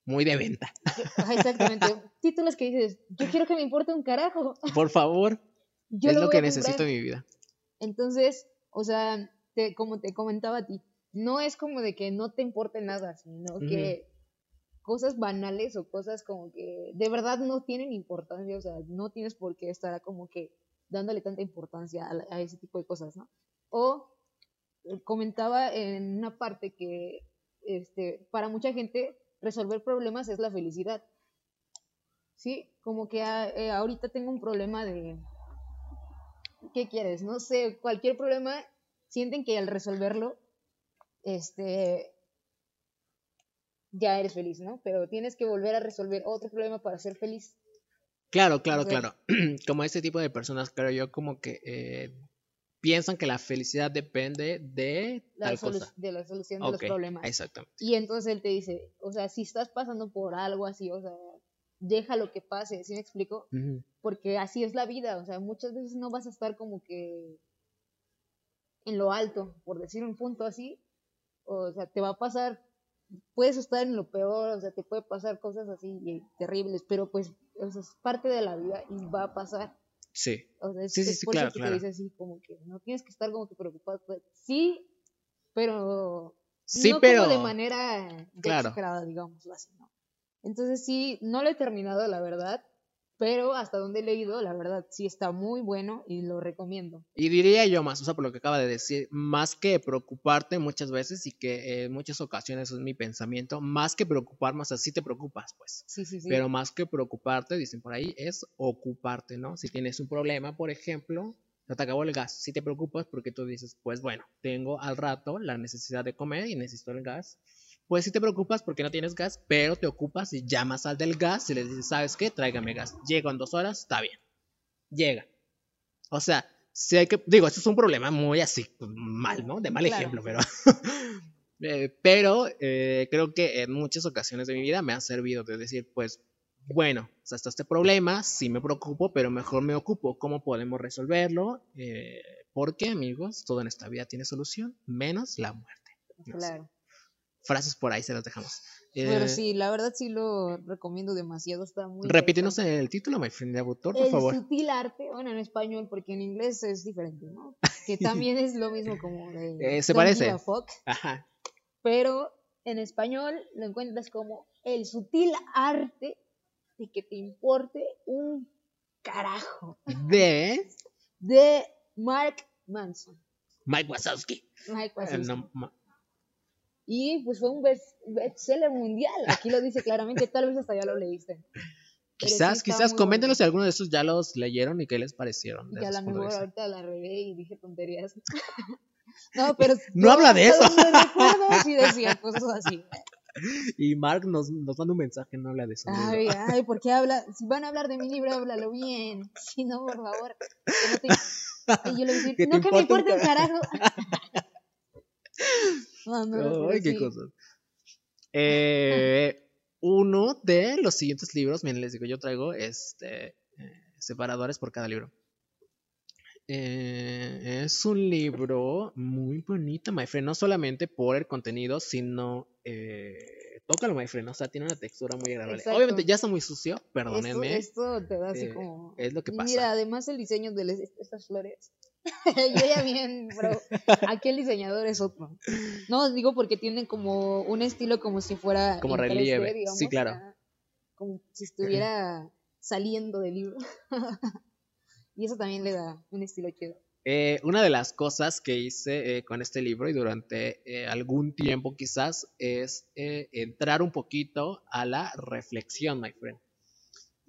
muy de venta. (laughs) Exactamente. Títulos que dices, yo quiero que me importe un carajo. Por favor, Yo es lo voy que necesito en mi vida. Entonces, o sea, te- como te comentaba a ti, no es como de que no te importe nada, sino que cosas banales o cosas como que de verdad no tienen importancia, o sea, no tienes por qué estar como que dándole tanta importancia a, la- a ese tipo de cosas, ¿no? O eh, comentaba en una parte que este, para mucha gente resolver problemas es la felicidad. Sí, como que a- eh, ahorita tengo un problema de, ¿qué quieres? No sé, cualquier problema, sienten que al resolverlo, este, ya eres feliz, ¿no? Pero tienes que volver a resolver otro problema para ser feliz. Claro, claro, claro. (clears throat) Como ese tipo de personas, creo yo, como que eh, piensan que la felicidad depende de La tal cosa. de la solución de los problemas. exactamente. Y entonces él te dice, o sea, si estás pasando por algo así, o sea, deja lo que pase, ¿sí me explico? Porque así es la vida, o sea, muchas veces no vas a estar como que en lo alto, por decir un punto así, o sea, te va a pasar, puedes estar en lo peor, o sea, te puede pasar cosas así y terribles, pero pues, es parte de la vida y va a pasar. Sí, O sea, es, Sí, sí, es sí, por claro, eso que claro. te dice así, como que no tienes que estar como que preocupado. pues, sí, pero sí, no pero... como de manera Claro. exagerada, digámoslo así, ¿no? Entonces sí, no lo he terminado, la verdad, pero hasta donde he leído, la verdad, sí está muy bueno y lo recomiendo. Y diría yo más, o sea, por lo que acaba de decir, más que preocuparte muchas veces y que en muchas ocasiones es mi pensamiento, más que preocuparme, o sea, sí te preocupas, pues. Sí, sí, sí. Pero más que preocuparte, dicen por ahí, es ocuparte, ¿no? Si tienes un problema, por ejemplo, se te acabó el gas, si te preocupas porque tú dices, pues bueno, tengo al rato la necesidad de comer y necesito el gas. Pues si te preocupas porque no tienes gas, pero te ocupas y llamas al del gas y le dices, ¿sabes qué? Tráigame gas. Llego en dos horas, está bien. Llega. O sea, si hay que, digo, esto es un problema muy así, mal, ¿no? De mal Claro. ejemplo, pero... (laughs) Eh, pero eh, creo que en muchas ocasiones de mi vida me ha servido de decir, pues, bueno, o sea, está este problema, sí me preocupo, pero mejor me ocupo cómo podemos resolverlo, eh, porque amigos, todo en esta vida tiene solución, menos la muerte. No sé. Frases por ahí se las dejamos. Pero Eh, sí, la verdad sí lo recomiendo demasiado, está muy Repítenos el título, my friend de autor, por El favor. sutil arte, bueno, en español, porque en inglés es diferente, ¿no? Que (laughs) también es lo mismo como de (laughs) Eh, se parece. fuck, Ajá. pero en español lo encuentras como el sutil arte de que te importe un carajo De (laughs) de Mark Manson. Mike Wazowski. Mike Eh, Wazowski. no, ma- Y pues fue un best- bestseller mundial. Aquí lo dice claramente, tal vez hasta ya lo leíste. Pero sí quizás, quizás, coméntenos si alguno de esos ya los leyeron y qué les parecieron. Y desde a su lo punto de mejor ahorita la regué y dije tonterías. (laughs) no, pero. No habla de eso. (laughs) sí decía cosas así. Y Mark nos, nos manda un mensaje, no habla de eso. Ay, ay, ¿por qué habla? Si van a hablar de mi libro, háblalo bien. Si no, por favor. que no te- (laughs) Y yo le dije, no que me importe un carajo. (laughs) no, no, pero Ay, qué cosas. Eh, uno de los siguientes libros, miren, les digo, yo traigo este eh, separadores por cada libro. Eh, es un libro muy bonito, my friend, no solamente por el contenido, sino eh, tócalo, my friend, o sea, tiene una textura muy agradable. Exacto. Obviamente ya está muy sucio, Esto, perdónenme. esto te da así eh, como. es lo que pasa. Mira, además el diseño de les- estas flores. (laughs) Yo ya bien, bro. Aquí el diseñador es otro. No, digo porque tienen como un estilo como si fuera. Como en 3D, relieve. digamos, Sí, claro. Como si estuviera saliendo del libro. (laughs) y eso también le da un estilo chido. Eh, una de las cosas que hice eh, con este libro y durante eh, algún tiempo quizás es eh, entrar un poquito a la reflexión, my friend.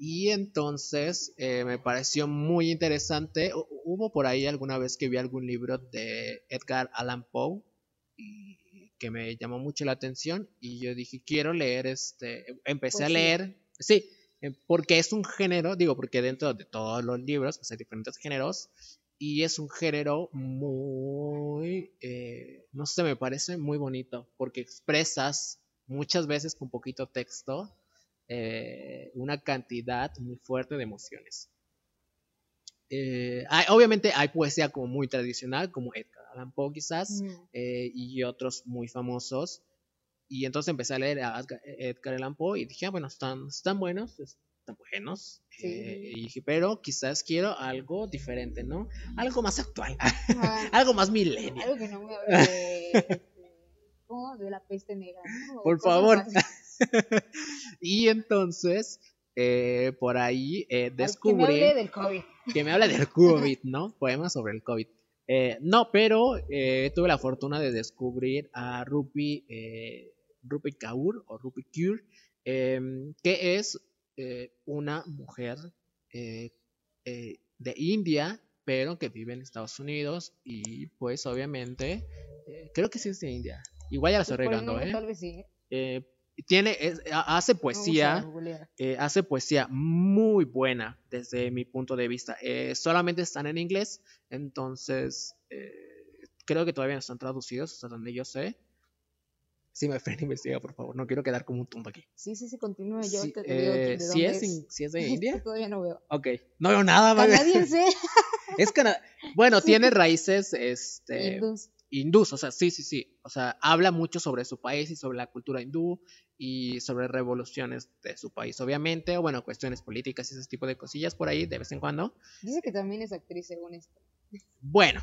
Y entonces eh, me pareció muy interesante. Hu- Hubo por ahí alguna vez que vi algún libro de Edgar Allan Poe y que me llamó mucho la atención y yo dije, quiero leer este, empecé a leer, sí, eh, porque es un género, digo, porque dentro de todos los libros, pues hay diferentes géneros, y es un género muy, eh, no sé, me parece muy bonito, porque expresas muchas veces con poquito texto eh, una cantidad muy fuerte de emociones. Eh, hay- obviamente hay poesía como muy tradicional, como Edgar Allan Poe quizás, Mm. eh, y otros muy famosos. y entonces empecé a leer a Edgar Allan Poe y dije, ah, bueno, están, están buenos, están buenos. Eh, y dije, pero quizás quiero algo diferente, ¿no? Algo más actual, (laughs) algo más milenio. Algo que no me de, de la peste negra. Por favor. (laughs) y entonces, eh, por ahí eh, descubrí... Que me hable del COVID. Que me hable del COVID, ¿no? (laughs) Poemas sobre el COVID. Eh, no, pero tuve la fortuna de descubrir a Rupi, Rupi Kaur o Rupi Kaur, em, que es una mujer de India, pero que vive en Estados Unidos y pues obviamente creo que sí es de India. Igual ya la estoy regando, ¿eh? Tal vez sí tiene, hace poesía, eh, hace poesía muy buena desde mi punto de vista. Eh, solamente están en inglés, entonces eh, creo que todavía no están traducidos, hasta donde yo sé. Si me frena, (laughs) investiga, por favor. No quiero quedar como un tonto aquí. Sí, sí, sí, continúa. Yo te, digo de ¿sí, es, es, de (laughs) India? todavía no veo. Ok. No veo nada, Canadiense. (laughs) es canadiense. Bueno, tiene raíces, este hindús, o sea, sí, sí, sí, o sea, habla mucho sobre su país y sobre la cultura hindú y sobre revoluciones de su país, obviamente, o bueno, cuestiones políticas y ese tipo de cosillas por ahí de vez en cuando. Dice que también es actriz, según esto. Bueno,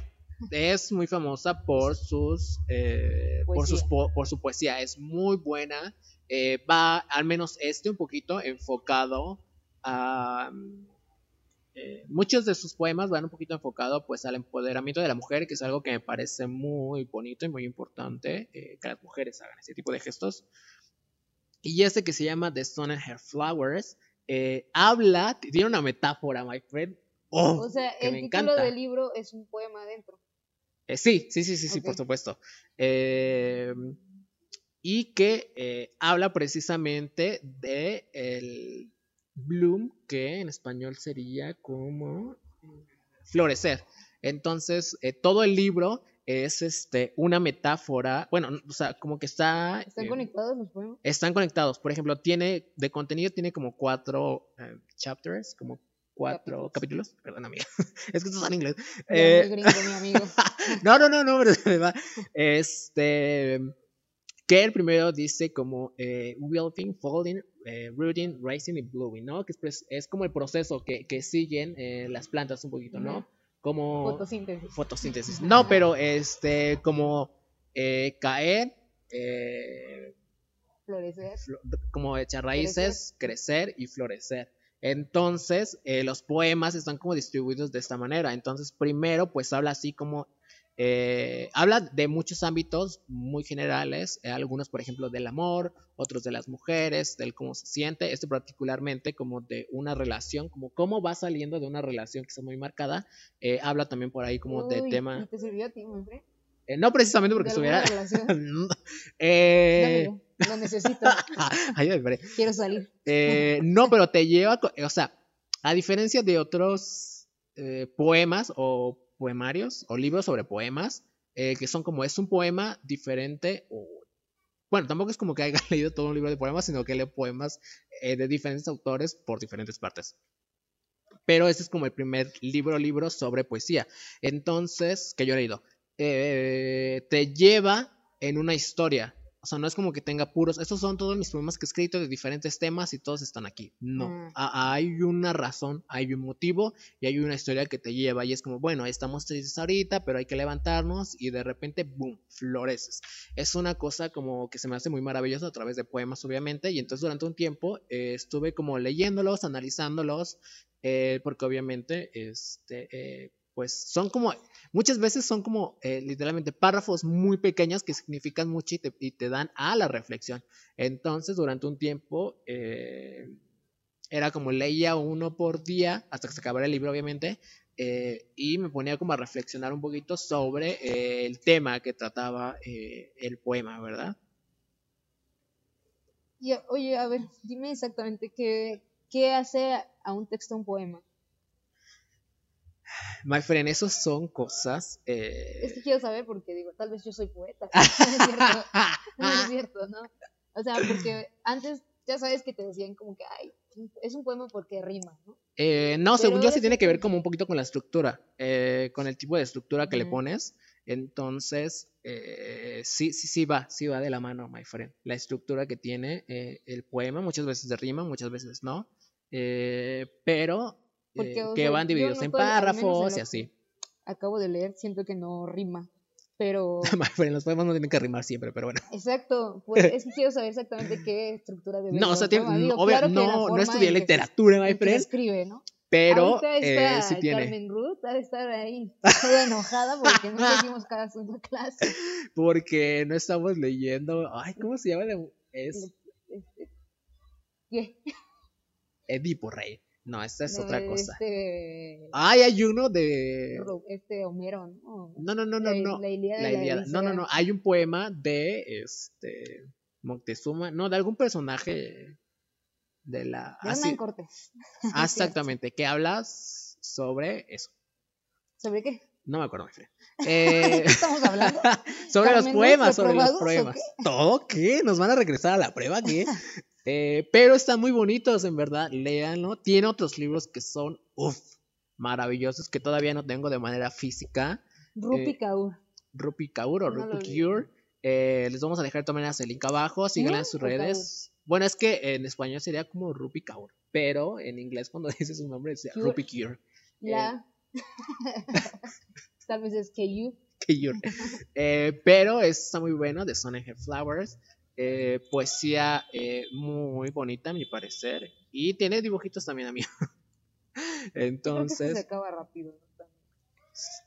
es muy famosa por sus, eh, por, sus por su poesía, es muy buena, eh, va, al menos este, un poquito enfocado a eh, muchos de sus poemas van un poquito enfocado pues al empoderamiento de la mujer, que es algo que me parece muy bonito y muy importante, eh, que las mujeres hagan ese tipo de gestos. Y ese que se llama The Sun and Her Flowers, eh, habla, tiene una metáfora, my friend. Oh, o sea, el título del libro es un poema adentro. sí, sí, sí, sí, sí, por supuesto. y que habla precisamente de el bloom, que en español sería como florecer. Entonces, eh, todo el libro es este una metáfora, bueno, o sea, como que está... ¿Están eh, conectados los poemas? Están conectados, por ejemplo, tiene, de contenido tiene como cuatro eh, chapters, como cuatro capítulos, perdón amiga, (laughs) es que esto está en inglés. mi amigo. (laughs) no, no, no, no, pero (laughs) este, que el primero dice como eh, wilting, folding, eh, rooting, rising y blooming, ¿no? Que es, pues, es como el proceso que, que siguen eh, las plantas un poquito, ¿no? Como fotosíntesis. Fotosíntesis. No, pero este, como eh, caer, florecer, como echar raíces, crecer. y florecer. Entonces, los poemas están como distribuidos de esta manera. Entonces, primero, pues habla así como eh, habla de muchos ámbitos muy generales, eh, algunos por ejemplo del amor, otros de las mujeres, del cómo se siente, este particularmente como de una relación, como cómo va saliendo de una relación que está muy marcada, eh, habla también por ahí como de tema... ¿Te sirvió a ti, no precisamente porque estuviera... (laughs) lo necesito. (laughs) Quiero salir. no, pero te lleva, o sea, a diferencia de otros poemas o poemarios o libros sobre poemas, eh, que son como es un poema diferente. Bueno, tampoco es como que haya (laughs) leído todo un libro de poemas, sino que lee poemas eh, de diferentes autores por diferentes partes. Pero este es como el primer libro libro sobre poesía. Entonces, que yo he leído. Eh, te lleva en una historia. O sea, no es como que tenga puros. Estos son todos mis poemas que he escrito de diferentes temas y todos están aquí. No. Mm. hay una razón, hay un motivo y hay una historia que te lleva. Y es como, bueno, estamos tristes ahorita, pero hay que levantarnos y de repente, boom, floreces. Es una cosa como que se me hace muy maravillosa a través de poemas, obviamente. Y entonces durante un tiempo eh, estuve como leyéndolos, analizándolos, eh, porque obviamente, este. Eh, pues son como, muchas veces son como eh, literalmente párrafos muy pequeños que significan mucho y te, dan a la reflexión. Entonces, durante un tiempo, eh, era como leía uno por día, hasta que se acabara el libro, obviamente, eh, y me ponía como a reflexionar un poquito sobre el tema que trataba el poema, ¿verdad? Y, oye, a ver, dime exactamente qué, qué hace a un texto un poema. My friend, esos son cosas. Eh, es que quiero saber porque digo, tal vez yo soy poeta. (laughs) (laughs) no es cierto, no es cierto, ¿no? O sea, porque antes ya sabes que te decían como que, ay, es un poema porque rima, ¿no? Eh, no, según yo sí tiene que ver como un poquito con la estructura, eh, con el tipo de estructura que le pones. Entonces, eh, sí, sí, sí va, sí va de la mano, my friend. La estructura que tiene eh, el poema, muchas veces de rima, muchas veces no, eh, pero Porque, o que sea, van divididos en menos en párrafos y así. Acabo de leer, siento que no rima. Pero, (laughs) friend, los poemas no tienen que rimar siempre, pero bueno. exacto, pues (laughs) es que quiero saber exactamente qué estructura debe No, o sea, tiene-. Digo, obvia- claro no, no estudié literatura, my friend, escribe, ¿no? pero Ahorita eh, está sí tiene. Carmen Ruth ha de estar ahí (laughs) toda enojada porque no seguimos cada asunto clase. Porque no estamos leyendo. Ay, ¿cómo se llama? la- Es Este, ¿qué? Edipo Rey. No, esta es otra cosa. Este, Ay, hay uno de. Este Homero, ¿no? No, no, no, no, La- no. la Ilíada La Ilíada. No, no, no. Hay un poema de este Moctezuma. No, de algún personaje de la. De así- Hernán Cortés. (laughs) ah, exactamente. Que hablas sobre eso. ¿Sobre qué? No me acuerdo. Eh, (laughs) ¿Qué estamos hablando? (laughs) sobre los ¿Carmen poemas, sobre los poemas. ¿Todo qué? ¿Nos van a regresar a la prueba? ¿Qué? Eh, pero están muy bonitos, en verdad. Léanlo. Tiene otros libros que son, uff, maravillosos, que todavía no tengo de manera física. Rupi Eh, Kaur. Rupi Kaur o No Rupi. Kaur. Eh, les vamos a dejar también el link abajo. Síganla en sus redes. Bueno, es que en español sería como Rupi Kaur, pero en inglés cuando (laughs) dices su nombre es. Rupi Kaur. La. (laughs) Tal vez es que you. Eh, pero está muy bueno, de Sonic Flowers. Eh, poesía eh, muy bonita, a mi parecer. Y tiene dibujitos también a mí. Este se Entonces, acaba rápido. ¿no?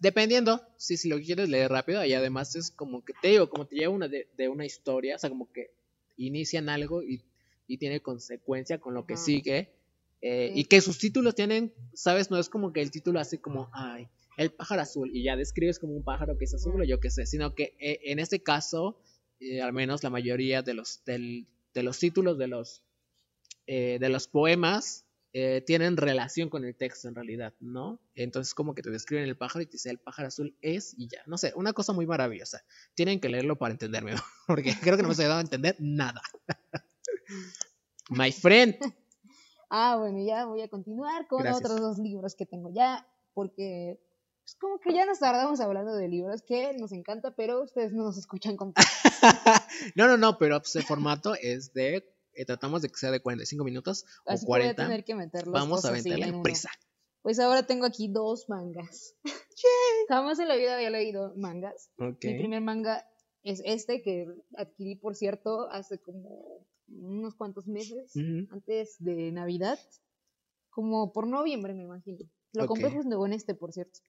dependiendo, si, si lo quieres leer rápido, y además es como que te digo, como te lleva una de, de una historia, o sea, como que inician algo y, y tiene consecuencia con lo que sigue. eh, Sí. Y que sus títulos tienen, ¿sabes? No es como que el título hace como, ay, el pájaro azul, y ya describes como un pájaro que es azul o yo qué sé, sino que eh, en este caso, eh, al menos la mayoría de los, del- de los títulos de los, eh, de los poemas eh, tienen relación con el texto en realidad, ¿no? Entonces como que te describen el pájaro y te dice el pájaro azul es y ya, no sé, una cosa muy maravillosa. Tienen que leerlo para entenderme, (laughs) porque creo que no me estoy dando a entender nada. My friend. (laughs) Ah, bueno, ya voy a continuar con Gracias. otros dos libros que tengo ya, porque es como que ya nos tardamos hablando de libros que nos encanta, pero ustedes no nos escuchan con (laughs) no, no, no, pero pues, el formato es de, eh, tratamos de que sea de 45 minutos Así o que voy a 40. tener que Vamos a meterle en prisa. Pues ahora tengo aquí dos mangas. Jamás en la vida había leído mangas. Ok. Mi primer manga es este que adquirí, por cierto, hace como unos cuantos meses, antes de Navidad, como por noviembre, me imagino. Lo compré justo en este, por cierto.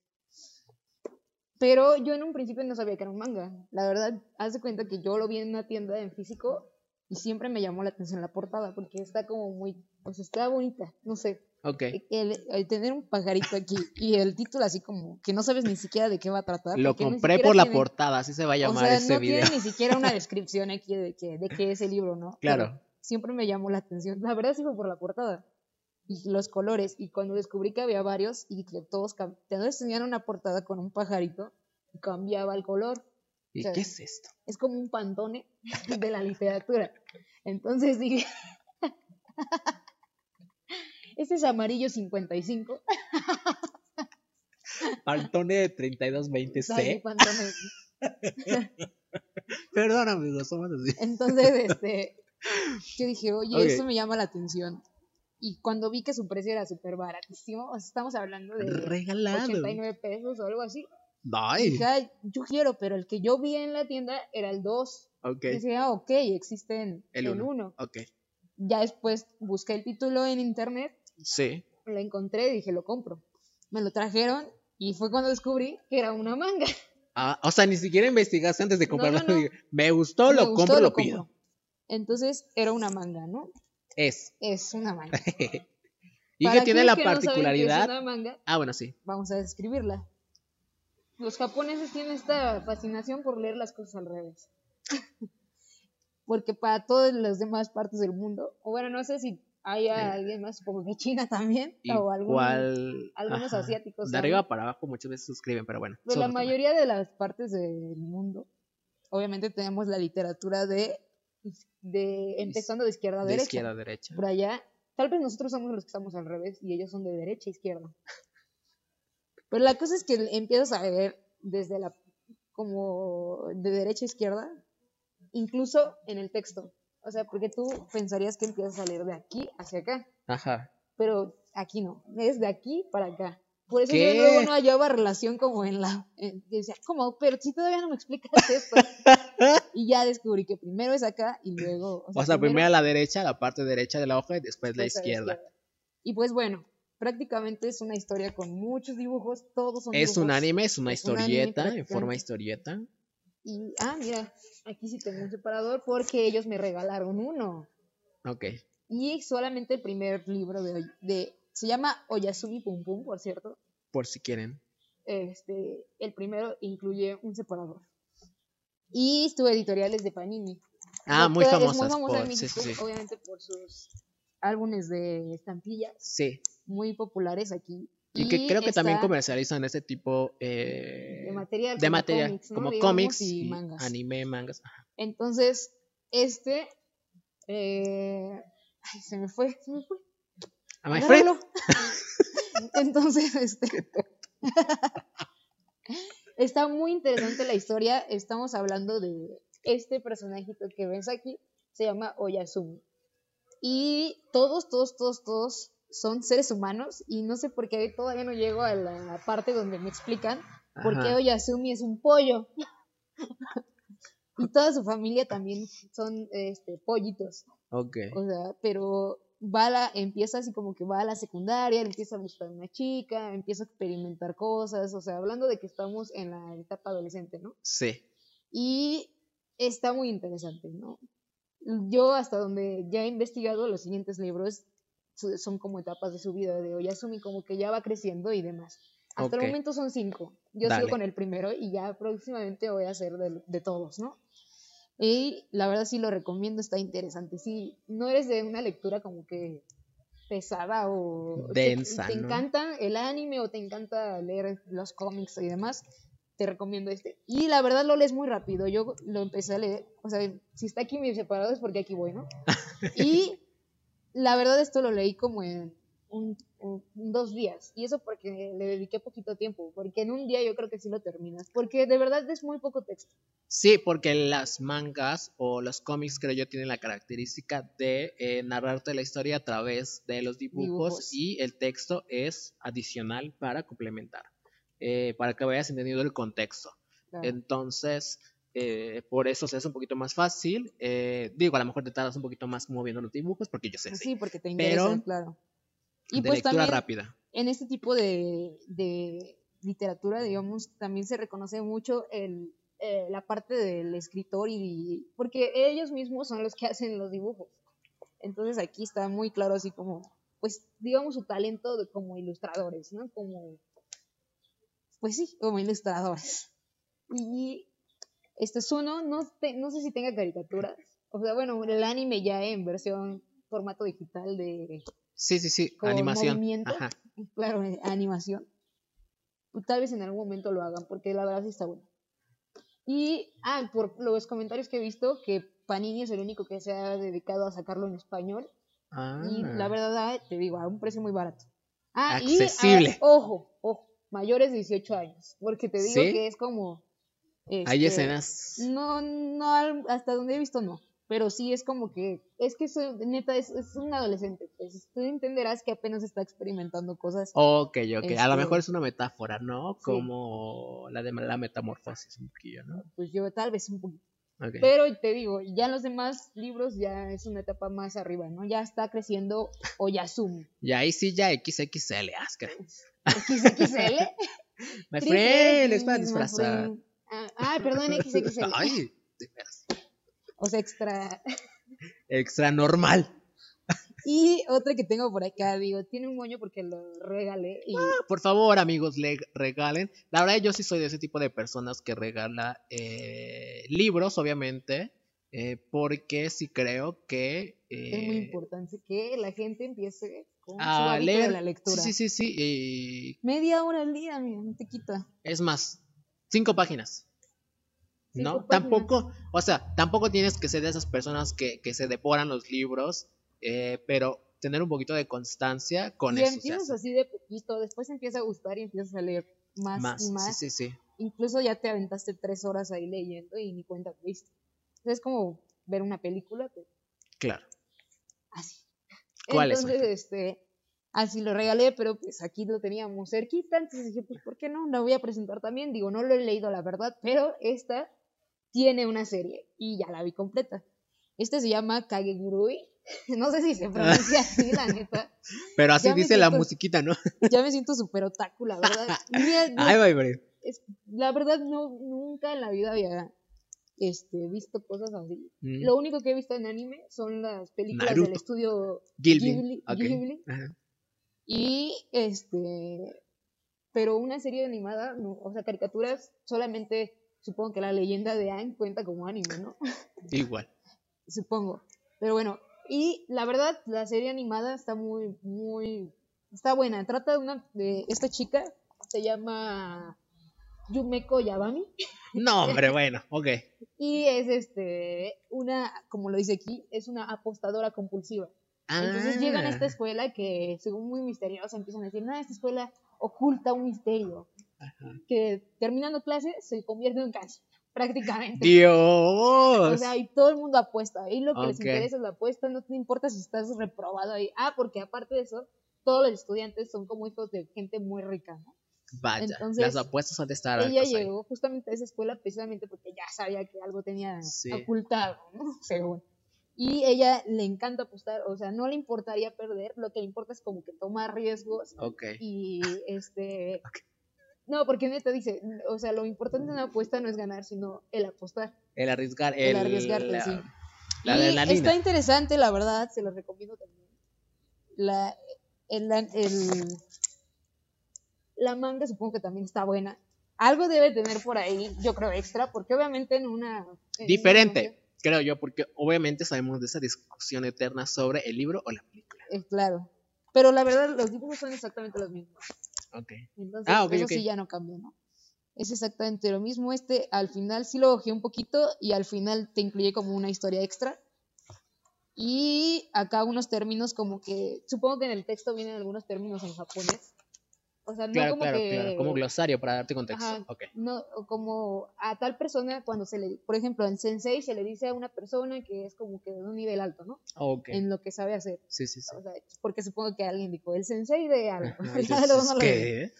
Pero yo en un principio no sabía que era un manga. La verdad, haz de cuenta que yo lo vi en una tienda en físico y siempre me llamó la atención la portada porque está como muy, pues está bonita, no sé. Ok. El, el tener un pajarito aquí (laughs) y el título así como que no sabes ni siquiera de qué va a tratar. Lo compré por la tiene- portada, así se va a llamar o sea, no video. tiene ni siquiera una (laughs) descripción aquí de que, de qué es el libro, ¿no? Claro. Pero siempre me llamó la atención. La verdad sí fue por la portada y los colores. Y cuando descubrí que había varios y que todos, tenían una portada con un pajarito y cambiaba el color. ¿Y o sea, qué es esto? Es como un pantone (laughs) de la literatura. Entonces dije, (laughs) este es amarillo 55. (laughs) Pantone de Ay, 3220C. pantone. Perdón, amigos, somos así. Entonces, este, yo dije, oye, Ok. esto me llama la atención. Y cuando vi que su precio era súper baratísimo, o sea, estamos hablando de Regalado. 89 pesos o algo así. Ay. Dije, "Ay, yo quiero, pero el que yo vi en la tienda era el 2. Ok. Ah, ok, existen El el uno. 1. Ok. Ya después busqué el título en internet, Sí. lo encontré y dije, lo compro. Me lo trajeron y fue cuando descubrí que era una manga. Ah, o sea, ni siquiera investigaste antes de comprarlo. no, no. Digo, Me gustó, Me lo gustó, compro, lo, compro. pido. Entonces era una manga, ¿no? Es. Es una manga. (laughs) y Para que tiene la que no particularidad. es una manga, Ah, bueno, sí. vamos a describirla. Los japoneses tienen esta fascinación por leer las cosas al revés. (laughs) Porque para todas las demás partes del mundo, o bueno, no sé si hay alguien más, supongo que China también, o algún, Igual. algunos ajá. asiáticos. De arriba para abajo muchas veces suscriben, pero bueno. Pero es la mayoría de las partes del mundo, obviamente tenemos la literatura de, de empezando de izquierda a De derecha. izquierda a derecha. Por allá, tal vez nosotros somos los que estamos al revés y ellos son de derecha a izquierda. Pero la cosa es que empiezas a ver desde la como de derecha a izquierda, incluso en el texto. O sea, porque tú pensarías que empiezas a leer de aquí hacia acá, Ajá. pero aquí no, es de aquí para acá. Por eso ¿Qué? yo luego no hallaba relación como en la... en- yo decía, ¿cómo? Pero si todavía no me explicas esto. (laughs) y ya descubrí que primero es acá y luego... O sea, primero a la derecha, la parte derecha de la hoja y después la izquierda. Y pues bueno, prácticamente es una historia con muchos dibujos, todos son Es un dibujos. anime, es una un historieta, en forma historieta. Y, ah, mira, aquí sí tengo un separador porque ellos me regalaron uno. Ok. Y solamente el primer libro de, hoy- de se llama Oyasumi Pum Pum, por cierto. Por si quieren. Este, el primero incluye un separador. Y estuvo editoriales de Panini. Ah, muy famosas. Muy famosa por- en sí, México, sí, sí. obviamente por sus álbumes de estampillas Sí. muy populares aquí. Y que creo que también comercializan ese tipo eh, de material, de como material, cómics, ¿no? como Digamos, cómics y y mangas. anime, mangas. Ajá. Entonces, este. eh, ay, se me fue, se me fue. Am I free? Entonces, (laughs) este. Está muy interesante la historia. Estamos hablando de este personajito que ves aquí. Se llama Oyasumi. Y todos, todos, todos, todos son seres humanos. Y no sé por qué todavía no llego a la parte donde me explican por qué. Oyasumi es un pollo. y toda su familia también son este, pollitos. Ok. O sea, pero va a la, empieza así como que va a la secundaria, empieza a gustar una chica, empieza a experimentar cosas, o sea, hablando de que estamos en la etapa adolescente, ¿no? Sí. Y está muy interesante, ¿no? Yo hasta donde ya he investigado los siguientes libros son como etapas de su vida de Oyasumi, como que ya va creciendo y demás. Hasta Ok. el momento son cinco. Yo Dale. sigo con el primero y ya próximamente voy a hacer de, de todos, ¿no? Y la verdad sí lo recomiendo, está interesante. Si no eres de una lectura como que pesada o te- Densa, te, ¿no? encanta el anime o te encanta leer los cómics y demás, te recomiendo este. Y la verdad lo lees muy rápido. Yo lo empecé a leer, o sea, si está aquí mi separado es porque aquí voy, ¿no? (laughs) y la verdad esto lo leí como en un, un- dos días. Y eso porque le dediqué poquito tiempo, porque en un día yo creo que sí lo terminas, porque de verdad es muy poco texto. Sí, porque las mangas o los cómics, creo yo, tienen la característica de eh, narrarte la historia a través de los dibujos, Dibujos. y el texto es adicional para complementar, eh, para que vayas entendiendo el contexto. Claro. Entonces, eh, por eso se hace un poquito más fácil. eh, digo, a lo mejor te tardas un poquito más como viendo los dibujos, porque yo sé, Pues sí. Sí, porque te interesa, Pero claro. Y de pues lectura también rápida. en este tipo de, de literatura, digamos, también se reconoce mucho el, eh, la parte del escritor y porque ellos mismos son los que (laughs) hacen los dibujos. Entonces aquí está muy claro así como, pues digamos su talento de- como ilustradores, ¿no? Como, pues sí, como ilustradores. Y este es uno, no, te- no sé si tenga caricaturas. O sea, bueno, el anime ya en versión formato digital de Sí, sí, sí, con animación. movimiento. Ajá. claro, eh, animación. Pues, Tal vez en algún momento lo hagan, porque la verdad sí está bueno. Y, ah, por los comentarios que he visto, que Panini es el único que se ha dedicado a sacarlo en español. Ah, Y la verdad, te digo, a un precio muy barato. Ah, y, Accesible. ah, ojo, ojo, mayores de 18 años, porque te digo ¿Sí? que es como... hay este, escenas. No, no, hasta donde he visto no. Pero sí es como que, es que eso, neta, es, es un adolescente. Pues tú entenderás que apenas está experimentando cosas. Ok, ok. A lo Este- mejor es una metáfora, ¿no? Sí. Como la de la metamorfosis, un poquillo, ¿no? Pues yo tal vez un poquito. Ok. Pero te digo, ya en los demás libros ya es una etapa más arriba, ¿no? Ya está creciendo Oyasumi. Y ahí sí ya XXL, asca. XXL. My friend, es para disfrazar. Ah, ah, perdón, (laughs) XXL. Ay, de veras. O sea, extra. (laughs) Extra normal. Y otra que tengo por acá, digo, tiene un moño porque lo regalé y Por favor, amigos, le regalen. La verdad, yo sí soy de ese tipo de personas que regala eh, libros, obviamente. eh, porque sí creo que es muy eh, importante que la gente empiece con a leer. de la lectura. Sí, sí, sí, sí. y Media hora al día, mira, no te quita. es más, cinco páginas. ¿No? Tampoco, o sea, tampoco tienes que ser de esas personas que, que se devoran los libros, eh, pero tener un poquito de constancia con y eso. empiezas así de poquito, después empieza a gustar y empiezas a leer más, Más, y más. sí, sí, sí. Incluso ya te aventaste tres horas ahí leyendo y ni cuenta te diste. Es como ver una película, pero Claro. así. ¿Cuál es, Entonces, Ángel? este, así lo regalé, pero pues aquí lo teníamos cerquita, entonces dije, pues, ¿por qué no? La voy a presentar también. Digo, no lo he leído, la verdad, pero esta tiene una serie y ya la vi completa. Este se llama Kagegurui. (laughs) No sé si se pronuncia (laughs) así, la neta. Pero así Ya dice la musiquita, ¿no? (laughs) Ya me siento súper otaku, la verdad. Mira, no- Ay, bye, es- la verdad, no, nunca en la vida había este, visto cosas así. Mm. Lo único que he visto en anime son las películas Naruto. del estudio. Ghibli. Y este, pero una serie animada, no, o sea, caricaturas, solamente supongo que la leyenda de Aang cuenta como anime, ¿no? Igual. supongo. Pero bueno, y la verdad, la serie animada está muy, muy, está buena. Trata de una, de esta chica, se llama Yumeko Yabami, No, hombre, bueno, ok. y es este, una, como lo dice aquí, es una apostadora compulsiva. Entonces llegan a esta Ah, escuela que, según muy misteriosa, empiezan a decir, no, esta escuela oculta un misterio. Ajá. Que terminando clase se convierte en cáncer, prácticamente. Dios. O sea, y todo el mundo apuesta. Y lo que les Ok. interesa es la apuesta, no te importa si estás reprobado ahí. Ah, porque aparte de eso, todos los estudiantes son como hijos de gente muy rica, ¿no? Vaya, entonces, las apuestas han de estar Ella altas ahí. llegó justamente a esa escuela precisamente porque ya sabía que algo tenía Sí. ocultado, ¿no? (laughs) Según. Y ella le encanta apostar, o sea, no le importaría perder, lo que le importa es como que tomar riesgos Ok. y este... (laughs) No, porque neta dice, o sea, lo importante en una apuesta no es ganar, sino el apostar, El arriesgar, el, el, arriesgarte, la, sí. la y está interesante, la verdad, se los recomiendo también. La, el, el- la manga supongo que también está buena. Algo debe tener por ahí, yo creo, extra, porque obviamente en una... en Diferente, una- creo yo, porque obviamente sabemos de esa discusión eterna sobre el libro o la película. eh, claro. Pero la verdad, los dibujos son exactamente los mismos. Ok. Entonces, Ah, eso sí ya no cambia, ¿no? Es exactamente lo mismo. Este al final sí lo ojé un poquito y al final te incluye como una historia extra. Y acá unos términos como que, supongo que en el texto vienen algunos términos en japonés. O sea, no Claro, como claro, que... claro. Como glosario para darte contexto. Ajá. Ok. No, como a tal persona cuando se le, por ejemplo, en sensei se le dice a una persona que es como que de un nivel alto, ¿no? En lo que sabe hacer. Sí, sí, sí. O sea, porque supongo que alguien dijo el sensei de algo. (laughs) (laughs) No. ¿qué?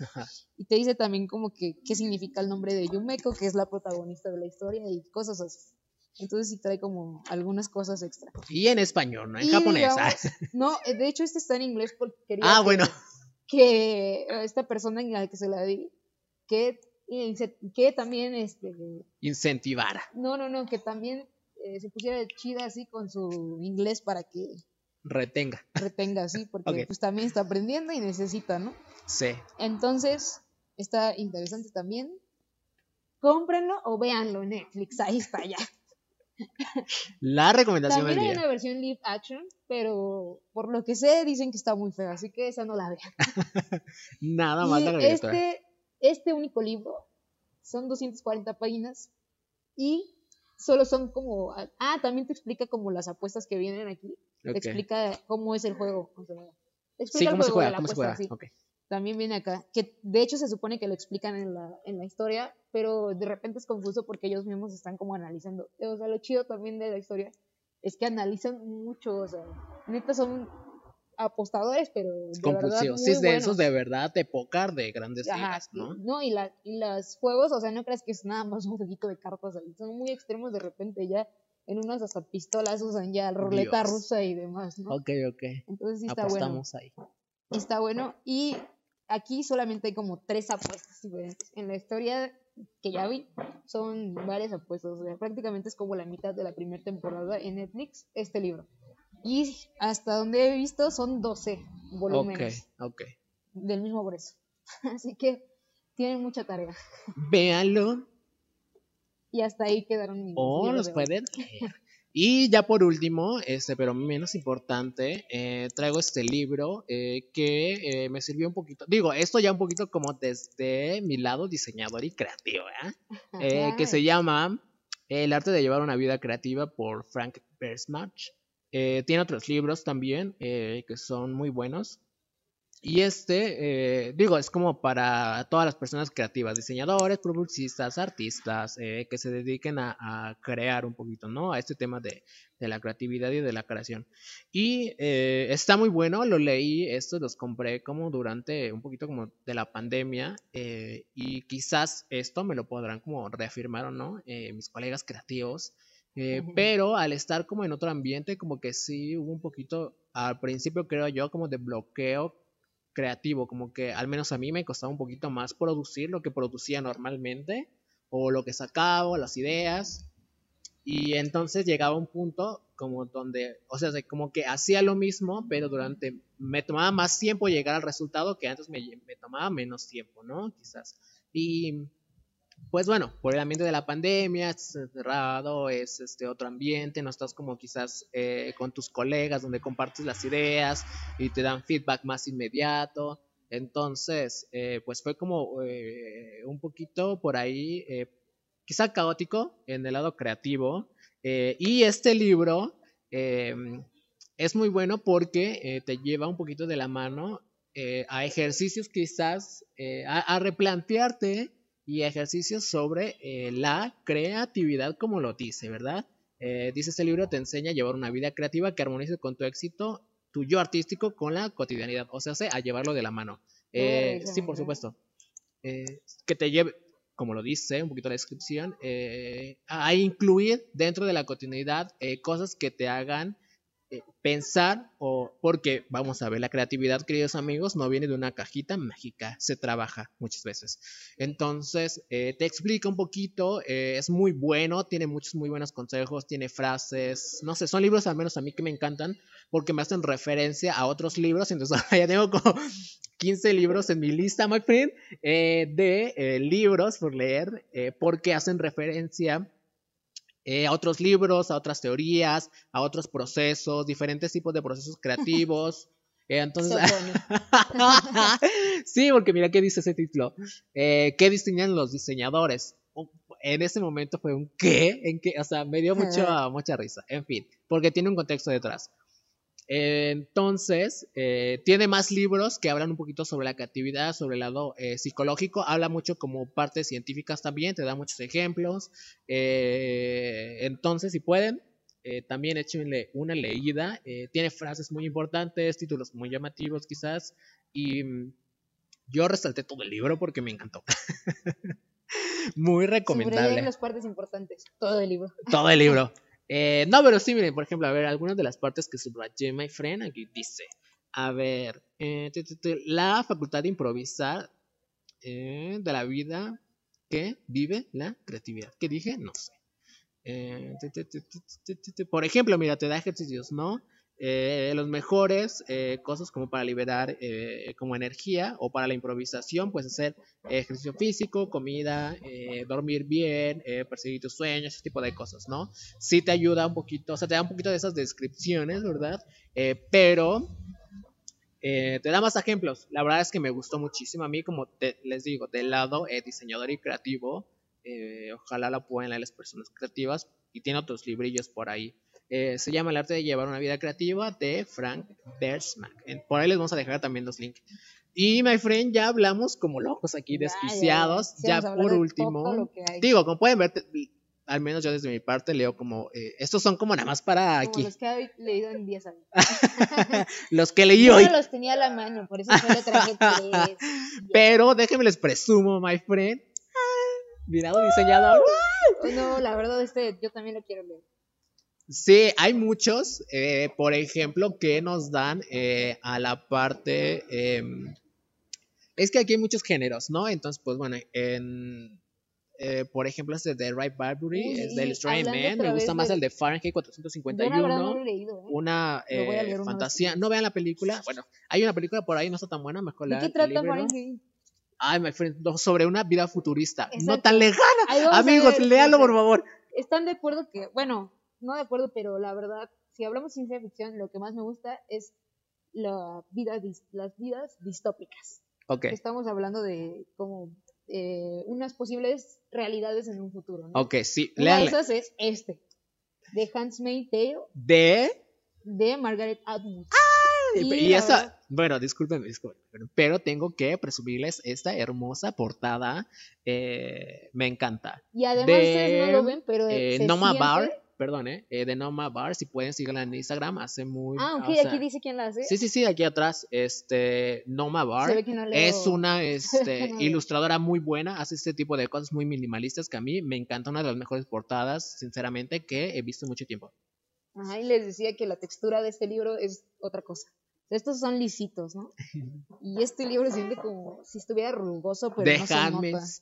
Y te dice también como que qué significa el nombre de Yumeko, que es la protagonista de la historia y cosas así. Entonces sí trae como algunas cosas extra. Y en español, no en Y japonés. digamos- Ah, (laughs) No, eh, de hecho este está en inglés porque quería Ah, que, bueno. Que esta persona en la que se la di, que, que también, este, Incentivar. no, no, no, que también eh, se pusiera chida así con su inglés para que Retenga. retenga así, porque pues también está aprendiendo y necesita, ¿no? Sí. Entonces, está interesante también. Cómprenlo o véanlo en Netflix, ahí está ya. La recomendación También del hay una versión live action, pero por lo que sé dicen que está muy fea, así que esa no la vean. (laughs) Nada más la este, este único libro son 240 páginas y solo son como... Ah, también te explica como las apuestas que vienen aquí. Te explica cómo es el juego. te Sí, explica el cómo se juego de juega, la cómo se apuesta, juega. sí. También viene acá, que de hecho se supone que lo explican en la, en la historia, pero de repente es confuso porque ellos mismos están como analizando. O sea, lo chido también de la historia es que analizan mucho, o sea, neta son apostadores, pero de verdad Compulsivos. muy Sí, es de buenos. esos de verdad, de póker, de grandes Ajá, ligas. ¿no? No, y, la, y los juegos, o sea, no creas que es nada más un jueguito de cartas ahí, son muy extremos de repente ya, en unas hasta pistolas usan ya ruleta Dios. rusa y demás, ¿no? Ok, ok. Entonces sí está bueno. Apostamos ahí. Está bueno. Y aquí solamente hay como tres apuestas diferentes. En la historia que ya vi, son varias apuestas. O sea, prácticamente es como la mitad de la primera temporada en Netflix, este libro. Y hasta donde he visto son 12 Ok, volúmenes ok. del mismo grueso. (laughs) Así que tienen mucha tarea. Véanlo Y hasta ahí quedaron mis o libros los pueden leer. (laughs) Y ya por último, este, pero menos importante, eh, traigo este libro eh, que eh, me sirvió un poquito. Digo, esto ya un poquito como desde mi lado diseñador y creativo, que se llama El arte de llevar una vida creativa por Frank Bersmach. Tiene otros libros también que son muy buenos. Y este, eh, digo, es como para todas las personas creativas, diseñadores, publicistas, artistas, eh, que se dediquen a, crear un poquito, ¿no? A este tema de, la creatividad y de la creación. Y eh, está muy bueno, lo leí, estos los compré como durante un poquito como de la pandemia y quizás esto me lo podrán como reafirmar o no mis colegas creativos. Pero al estar como en otro ambiente, como que sí hubo un poquito, al principio creo yo, como de bloqueo creativo, como que al menos a mí me costaba un poquito más producir lo que producía normalmente o lo que sacaba, las ideas. Y entonces llegaba un punto como donde, o sea, como que hacía lo mismo, pero durante, me tomaba más tiempo llegar al resultado que antes me, me tomaba menos tiempo, ¿no? Quizás. Y pues bueno, por el ambiente de la pandemia, estás encerrado, es este otro ambiente, no estás como quizás eh, con tus colegas donde compartes las ideas y te dan feedback más inmediato. Entonces, eh, pues fue como eh, un poquito por ahí, quizá caótico en el lado creativo. y este libro es muy bueno porque te lleva un poquito de la mano a ejercicios quizás, a replantearte y ejercicios sobre eh, la creatividad, como lo dice, ¿verdad? Eh, dice este libro, te enseña a llevar una vida creativa que armonice con tu éxito, tu yo artístico con la cotidianidad, o sea, a llevarlo de la mano. Eh, sí, por supuesto. que te lleve, como lo dice un poquito la descripción, a incluir dentro de la cotidianidad cosas que te hagan eh, pensar o porque vamos a ver la creatividad queridos amigos no viene de una cajita mágica se trabaja muchas veces. Entonces eh, te explica un poquito eh, es muy bueno tiene muchos muy buenos consejos tiene frases no sé son libros al menos a mí que me encantan porque me hacen referencia a otros libros entonces (laughs) ya tengo como 15 libros en mi lista my friend de libros por leer porque hacen referencia eh, a otros libros, a otras teorías, a otros procesos, diferentes tipos de procesos creativos. (laughs) Eh, entonces, (laughs) sí, porque mira qué dice ese título. Eh, ¿Qué diseñan los diseñadores? En ese momento fue un ¿qué? ¿En qué? O sea, me dio (laughs) mucha, mucha risa. En fin, porque tiene un contexto detrás. Entonces, eh, tiene más libros que hablan un poquito sobre la creatividad, sobre el lado eh, psicológico, habla mucho como partes científicas también, te da muchos ejemplos. Eh, entonces, si pueden, también échenle una leída. tiene frases muy importantes, títulos muy llamativos quizás, y mm, yo resalté todo el libro porque me encantó. (laughs) muy recomendable. las partes importantes, todo el libro. Todo el libro. Eh, no, pero sí, miren, por ejemplo, a ver, algunas de las partes que subrayé, my friend, aquí dice, a ver, eh, la facultad de improvisar eh, de la vida que vive la creatividad. ¿Qué dije? No sé. por ejemplo, mira, te da ejercicios, ¿no? Eh, los mejores eh, cosas como para liberar eh, como energía o para la improvisación, pues hacer ejercicio físico, comida, dormir bien, perseguir tus sueños, ese tipo de cosas, ¿no? Sí te ayuda un poquito, o sea, te da un poquito de esas descripciones, ¿verdad? pero te da más ejemplos. La verdad es que me gustó muchísimo a mí, como les digo, del lado diseñador y creativo. ojalá la puedan leer las personas creativas y tiene otros librillos por ahí. Eh, se llama El arte de llevar una vida creativa de Frank Bersmack. Por ahí les vamos a dejar también los links. Y, my friend, ya hablamos como locos aquí, desquiciados. Ya, por último, digo, como pueden ver, al menos yo desde mi parte leo como, eh, estos son como nada más para aquí. los que he leído en 10 años. (laughs) los que leí hoy. Yo los tenía a la mano, por eso solo traje (laughs) tres. Pero déjenme les presumo, my friend. Mirado diseñador. No, la verdad, este yo también lo quiero leer. Sí, hay muchos, eh, por ejemplo, que nos dan eh, a la parte... Em, es que aquí hay muchos géneros, ¿no? Entonces, pues bueno, en, eh, por ejemplo, este de Ray Bradbury, es del Strange Man, me gusta más el de Fahrenheit 451, no leído, una fantasía, no vean la película, bueno, hay una película por ahí, no está tan buena, mejor la ¿De qué trata Fahrenheit? Ay, my friend, sobre una vida futurista, no tan lejana. Amigos, léalo por favor. Están de acuerdo que, bueno, no de acuerdo, pero la verdad, si hablamos de ciencia ficción, lo que más me gusta es la vida, las vidas distópicas. Okay. Estamos hablando de como eh, unas posibles realidades en un futuro. ¿no? Ok, sí. Una de esas es este, de Hans Tale. ¿De? De Margaret Atwood. y, esa, Bueno, discúlpenme, discúlpenme, pero tengo que presumirles esta hermosa portada. eh, me encanta. Y además De, ustedes no lo ven, pero Eh, Noma siente- Bar, perdón, eh, eh, de Noma Bar, si pueden seguirla en Instagram, hace muy... Ah, ok, o sea, aquí dice quién la hace. Sí, sí, sí, aquí atrás, este, Noma Bar. Se ve que no leo- Es una (laughs) este, No ilustradora muy buena, hace este tipo de cosas muy minimalistas que a mí me encanta, una de las mejores portadas, sinceramente, que he visto en mucho tiempo. Ajá, y les decía que la textura de este libro es otra cosa. Estos son lisitos, ¿no? (laughs) Y este libro se siente como si estuviera rugoso, pero The no se nota. Tales,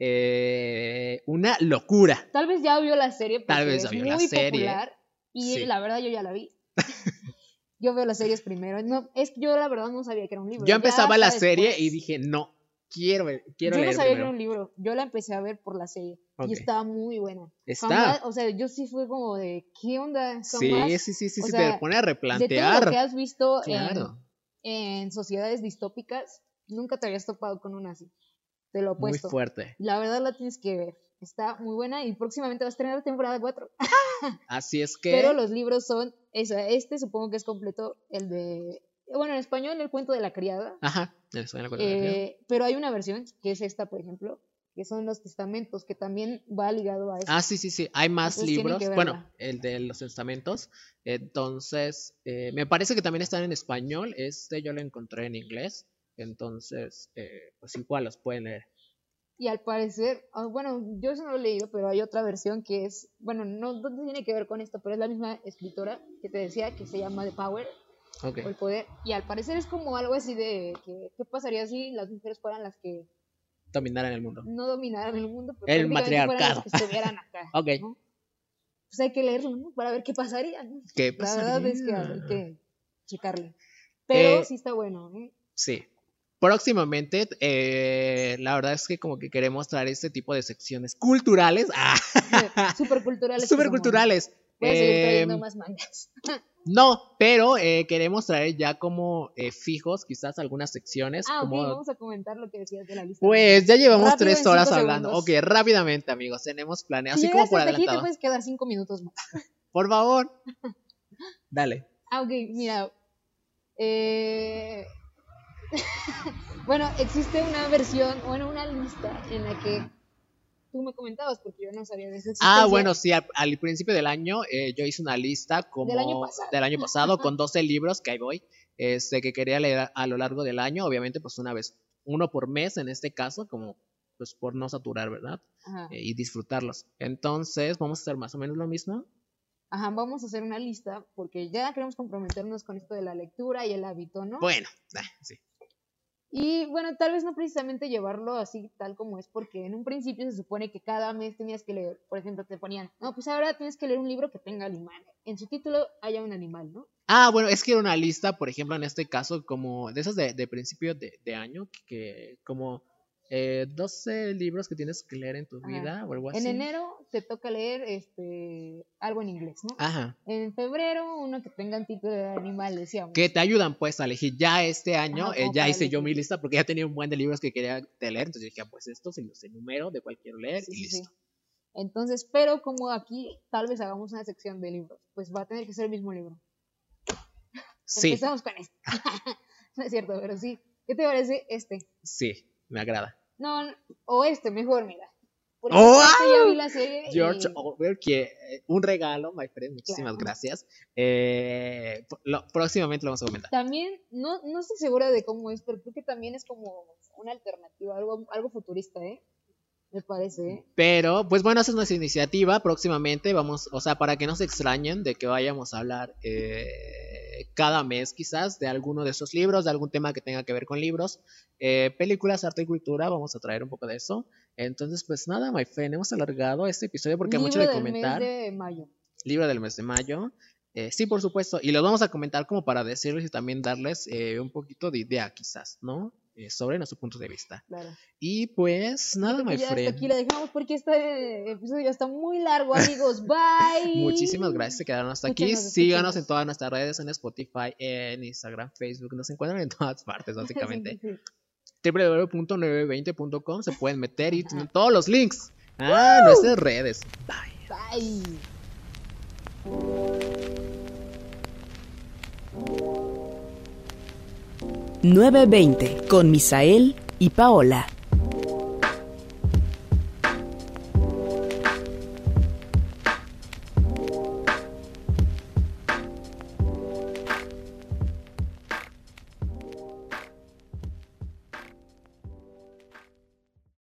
eh, una locura. Tal vez ya vio la serie porque Tal vez es vio muy la serie. popular y Sí. la verdad yo ya la vi. (laughs) yo veo las series primero. No, es que yo la verdad no sabía que era un libro. Yo empezaba la serie y dije, no, quiero, ver- quiero yo no sabía que era un libro. Yo la empecé a ver por la serie y estaba muy buena. Está. O sea, yo sí fue como de, ¿qué onda? Sí, sí, sí, sí, o sí, sea, te pone a De todo lo replantear. que has visto en, sociedades distópicas, nunca te habías topado con una así. Te lo muy opuesto. fuerte. La verdad la tienes que ver. Está muy buena y próximamente vas a tener la temporada 4. (laughs) Así es que... Pero los libros son, esa, este supongo que es completo, el de, bueno, en español el cuento de la criada, Ajá, eso la coreografía. eh, pero hay una versión, que es esta, por ejemplo, que son los testamentos, que también va ligado a eso. Ah, sí, sí, sí. Hay más Entonces libros. Bueno, el de los testamentos. Entonces, eh, me parece que también están en español. Este yo lo encontré en inglés. Entonces, eh, pues igual los pueden leer. Y al parecer, ah, bueno, yo eso no lo he leído, pero hay otra versión que es, bueno, no, no tiene que ver con esto, pero es la misma escritora que te decía que se llama The Power Ok. o el poder. Y al parecer es como algo así de que, ¿qué pasaría si las mujeres fueran las que Dominar en el mundo. no dominaran el mundo, pero El fueran matriarcado. las que estuvieran acá. (laughs) Ok. ¿no? Pues hay que leerlo, ¿no? Para ver qué pasaría. ¿no? ¿Qué La verdad es que pasaría? hay que checarle. Pero Eh, sí está bueno, ¿eh? Sí. Próximamente, eh, la verdad es que como que queremos traer este tipo de secciones culturales. ¡Ah! (laughs) Súper culturales. que Súper somos. culturales. Voy a seguir Em, trayendo más mangas. (laughs) No, pero eh, queremos traer ya como eh, fijos quizás algunas secciones. Ah, ok, como... vamos a comentar lo que decías de la lista. Pues ya llevamos Rápido, tres horas hablando. segundos. Ok, rápidamente amigos, tenemos planeado. si Así como por hasta aquí, te adelantado. puedes quedar cinco minutos más. (laughs) Por favor. Dale. Ah, ok, mira. Eh... bueno, existe una versión, bueno, una lista en la que tú me comentabas, porque yo no sabía de esa Ah, bueno, sí, al, al principio del año eh, yo hice una lista como Del año pasado. del año pasado con (laughs) 12 libros que ahí voy, este, que quería leer a, a lo largo del año, obviamente pues una vez, uno por mes en este caso, como pues por no saturar, ¿verdad? Ajá. Eh, y disfrutarlos. Entonces, vamos a hacer más o menos lo mismo. Ajá, vamos a hacer una lista, porque ya queremos comprometernos con esto de la lectura y el hábito, ¿no? Bueno, ah, sí. Y bueno, tal vez no precisamente llevarlo así tal como es, porque en un principio se supone que cada mes tenías que leer, por ejemplo, te ponían, no, pues ahora tienes que leer un libro que tenga animal. En su título haya un animal, ¿no? Ah, bueno, es que era una lista, por ejemplo, en este caso, como de esas de, de principio de, de año, que como eh, 12 libros que tienes que leer en tu Ajá. vida o algo así. En enero te toca leer este algo en inglés, ¿no? Ajá. En febrero uno que tenga un título de animal, decíamos. Que te ayudan pues a elegir. Ya este año Ajá, eh, ya hice yo mi lista porque ya tenía un buen de libros que quería leer. Entonces dije, ah, pues estos y los enumero de cuál quiero leer Sí, y sí. listo. Entonces, pero como aquí tal vez hagamos una sección de libros, pues va a tener que ser el mismo libro. Sí, Empezamos con este. (laughs) no es cierto, pero sí. ¿Qué te parece este? sí, me agrada. No, o este, mejor, mira. ¡Oh! este ya vi la serie. y- George Orwell, que eh, un regalo, my friend, muchísimas Claro. gracias. Eh, lo- próximamente lo vamos a comentar. También, no, no estoy segura de cómo es, pero creo que también es como una alternativa, algo, algo futurista, ¿eh? Me parece, ¿eh? Pero, pues bueno, esa es nuestra iniciativa. Próximamente vamos, o sea, para que no se extrañen de que vayamos a hablar eh, cada mes quizás de alguno de esos libros, de algún tema que tenga que ver con libros, eh, películas, arte y cultura, vamos a traer un poco de eso. Entonces, pues nada, my friend, hemos alargado este episodio porque hay mucho Libro de del comentar. mes de mayo. Libro del mes de mayo. Eh, sí, por supuesto. Y los vamos a comentar como para decirles y también darles eh, un poquito de idea quizás, ¿no? Eh, sobre nuestro punto de vista. Claro. Y pues nada, my ya hasta friend. aquí la dejamos porque este episodio ya está muy largo, amigos. (laughs) Bye. Muchísimas gracias que quedaron hasta aquí. Síganos en todas nuestras redes, en Spotify, en Instagram, Facebook. Nos encuentran en todas partes, (laughs) básicamente. Sí, sí, sí. www.920.com se pueden meter y tienen todos los links a nuestras redes. Bye. Bye. 920 con Misael y Paola.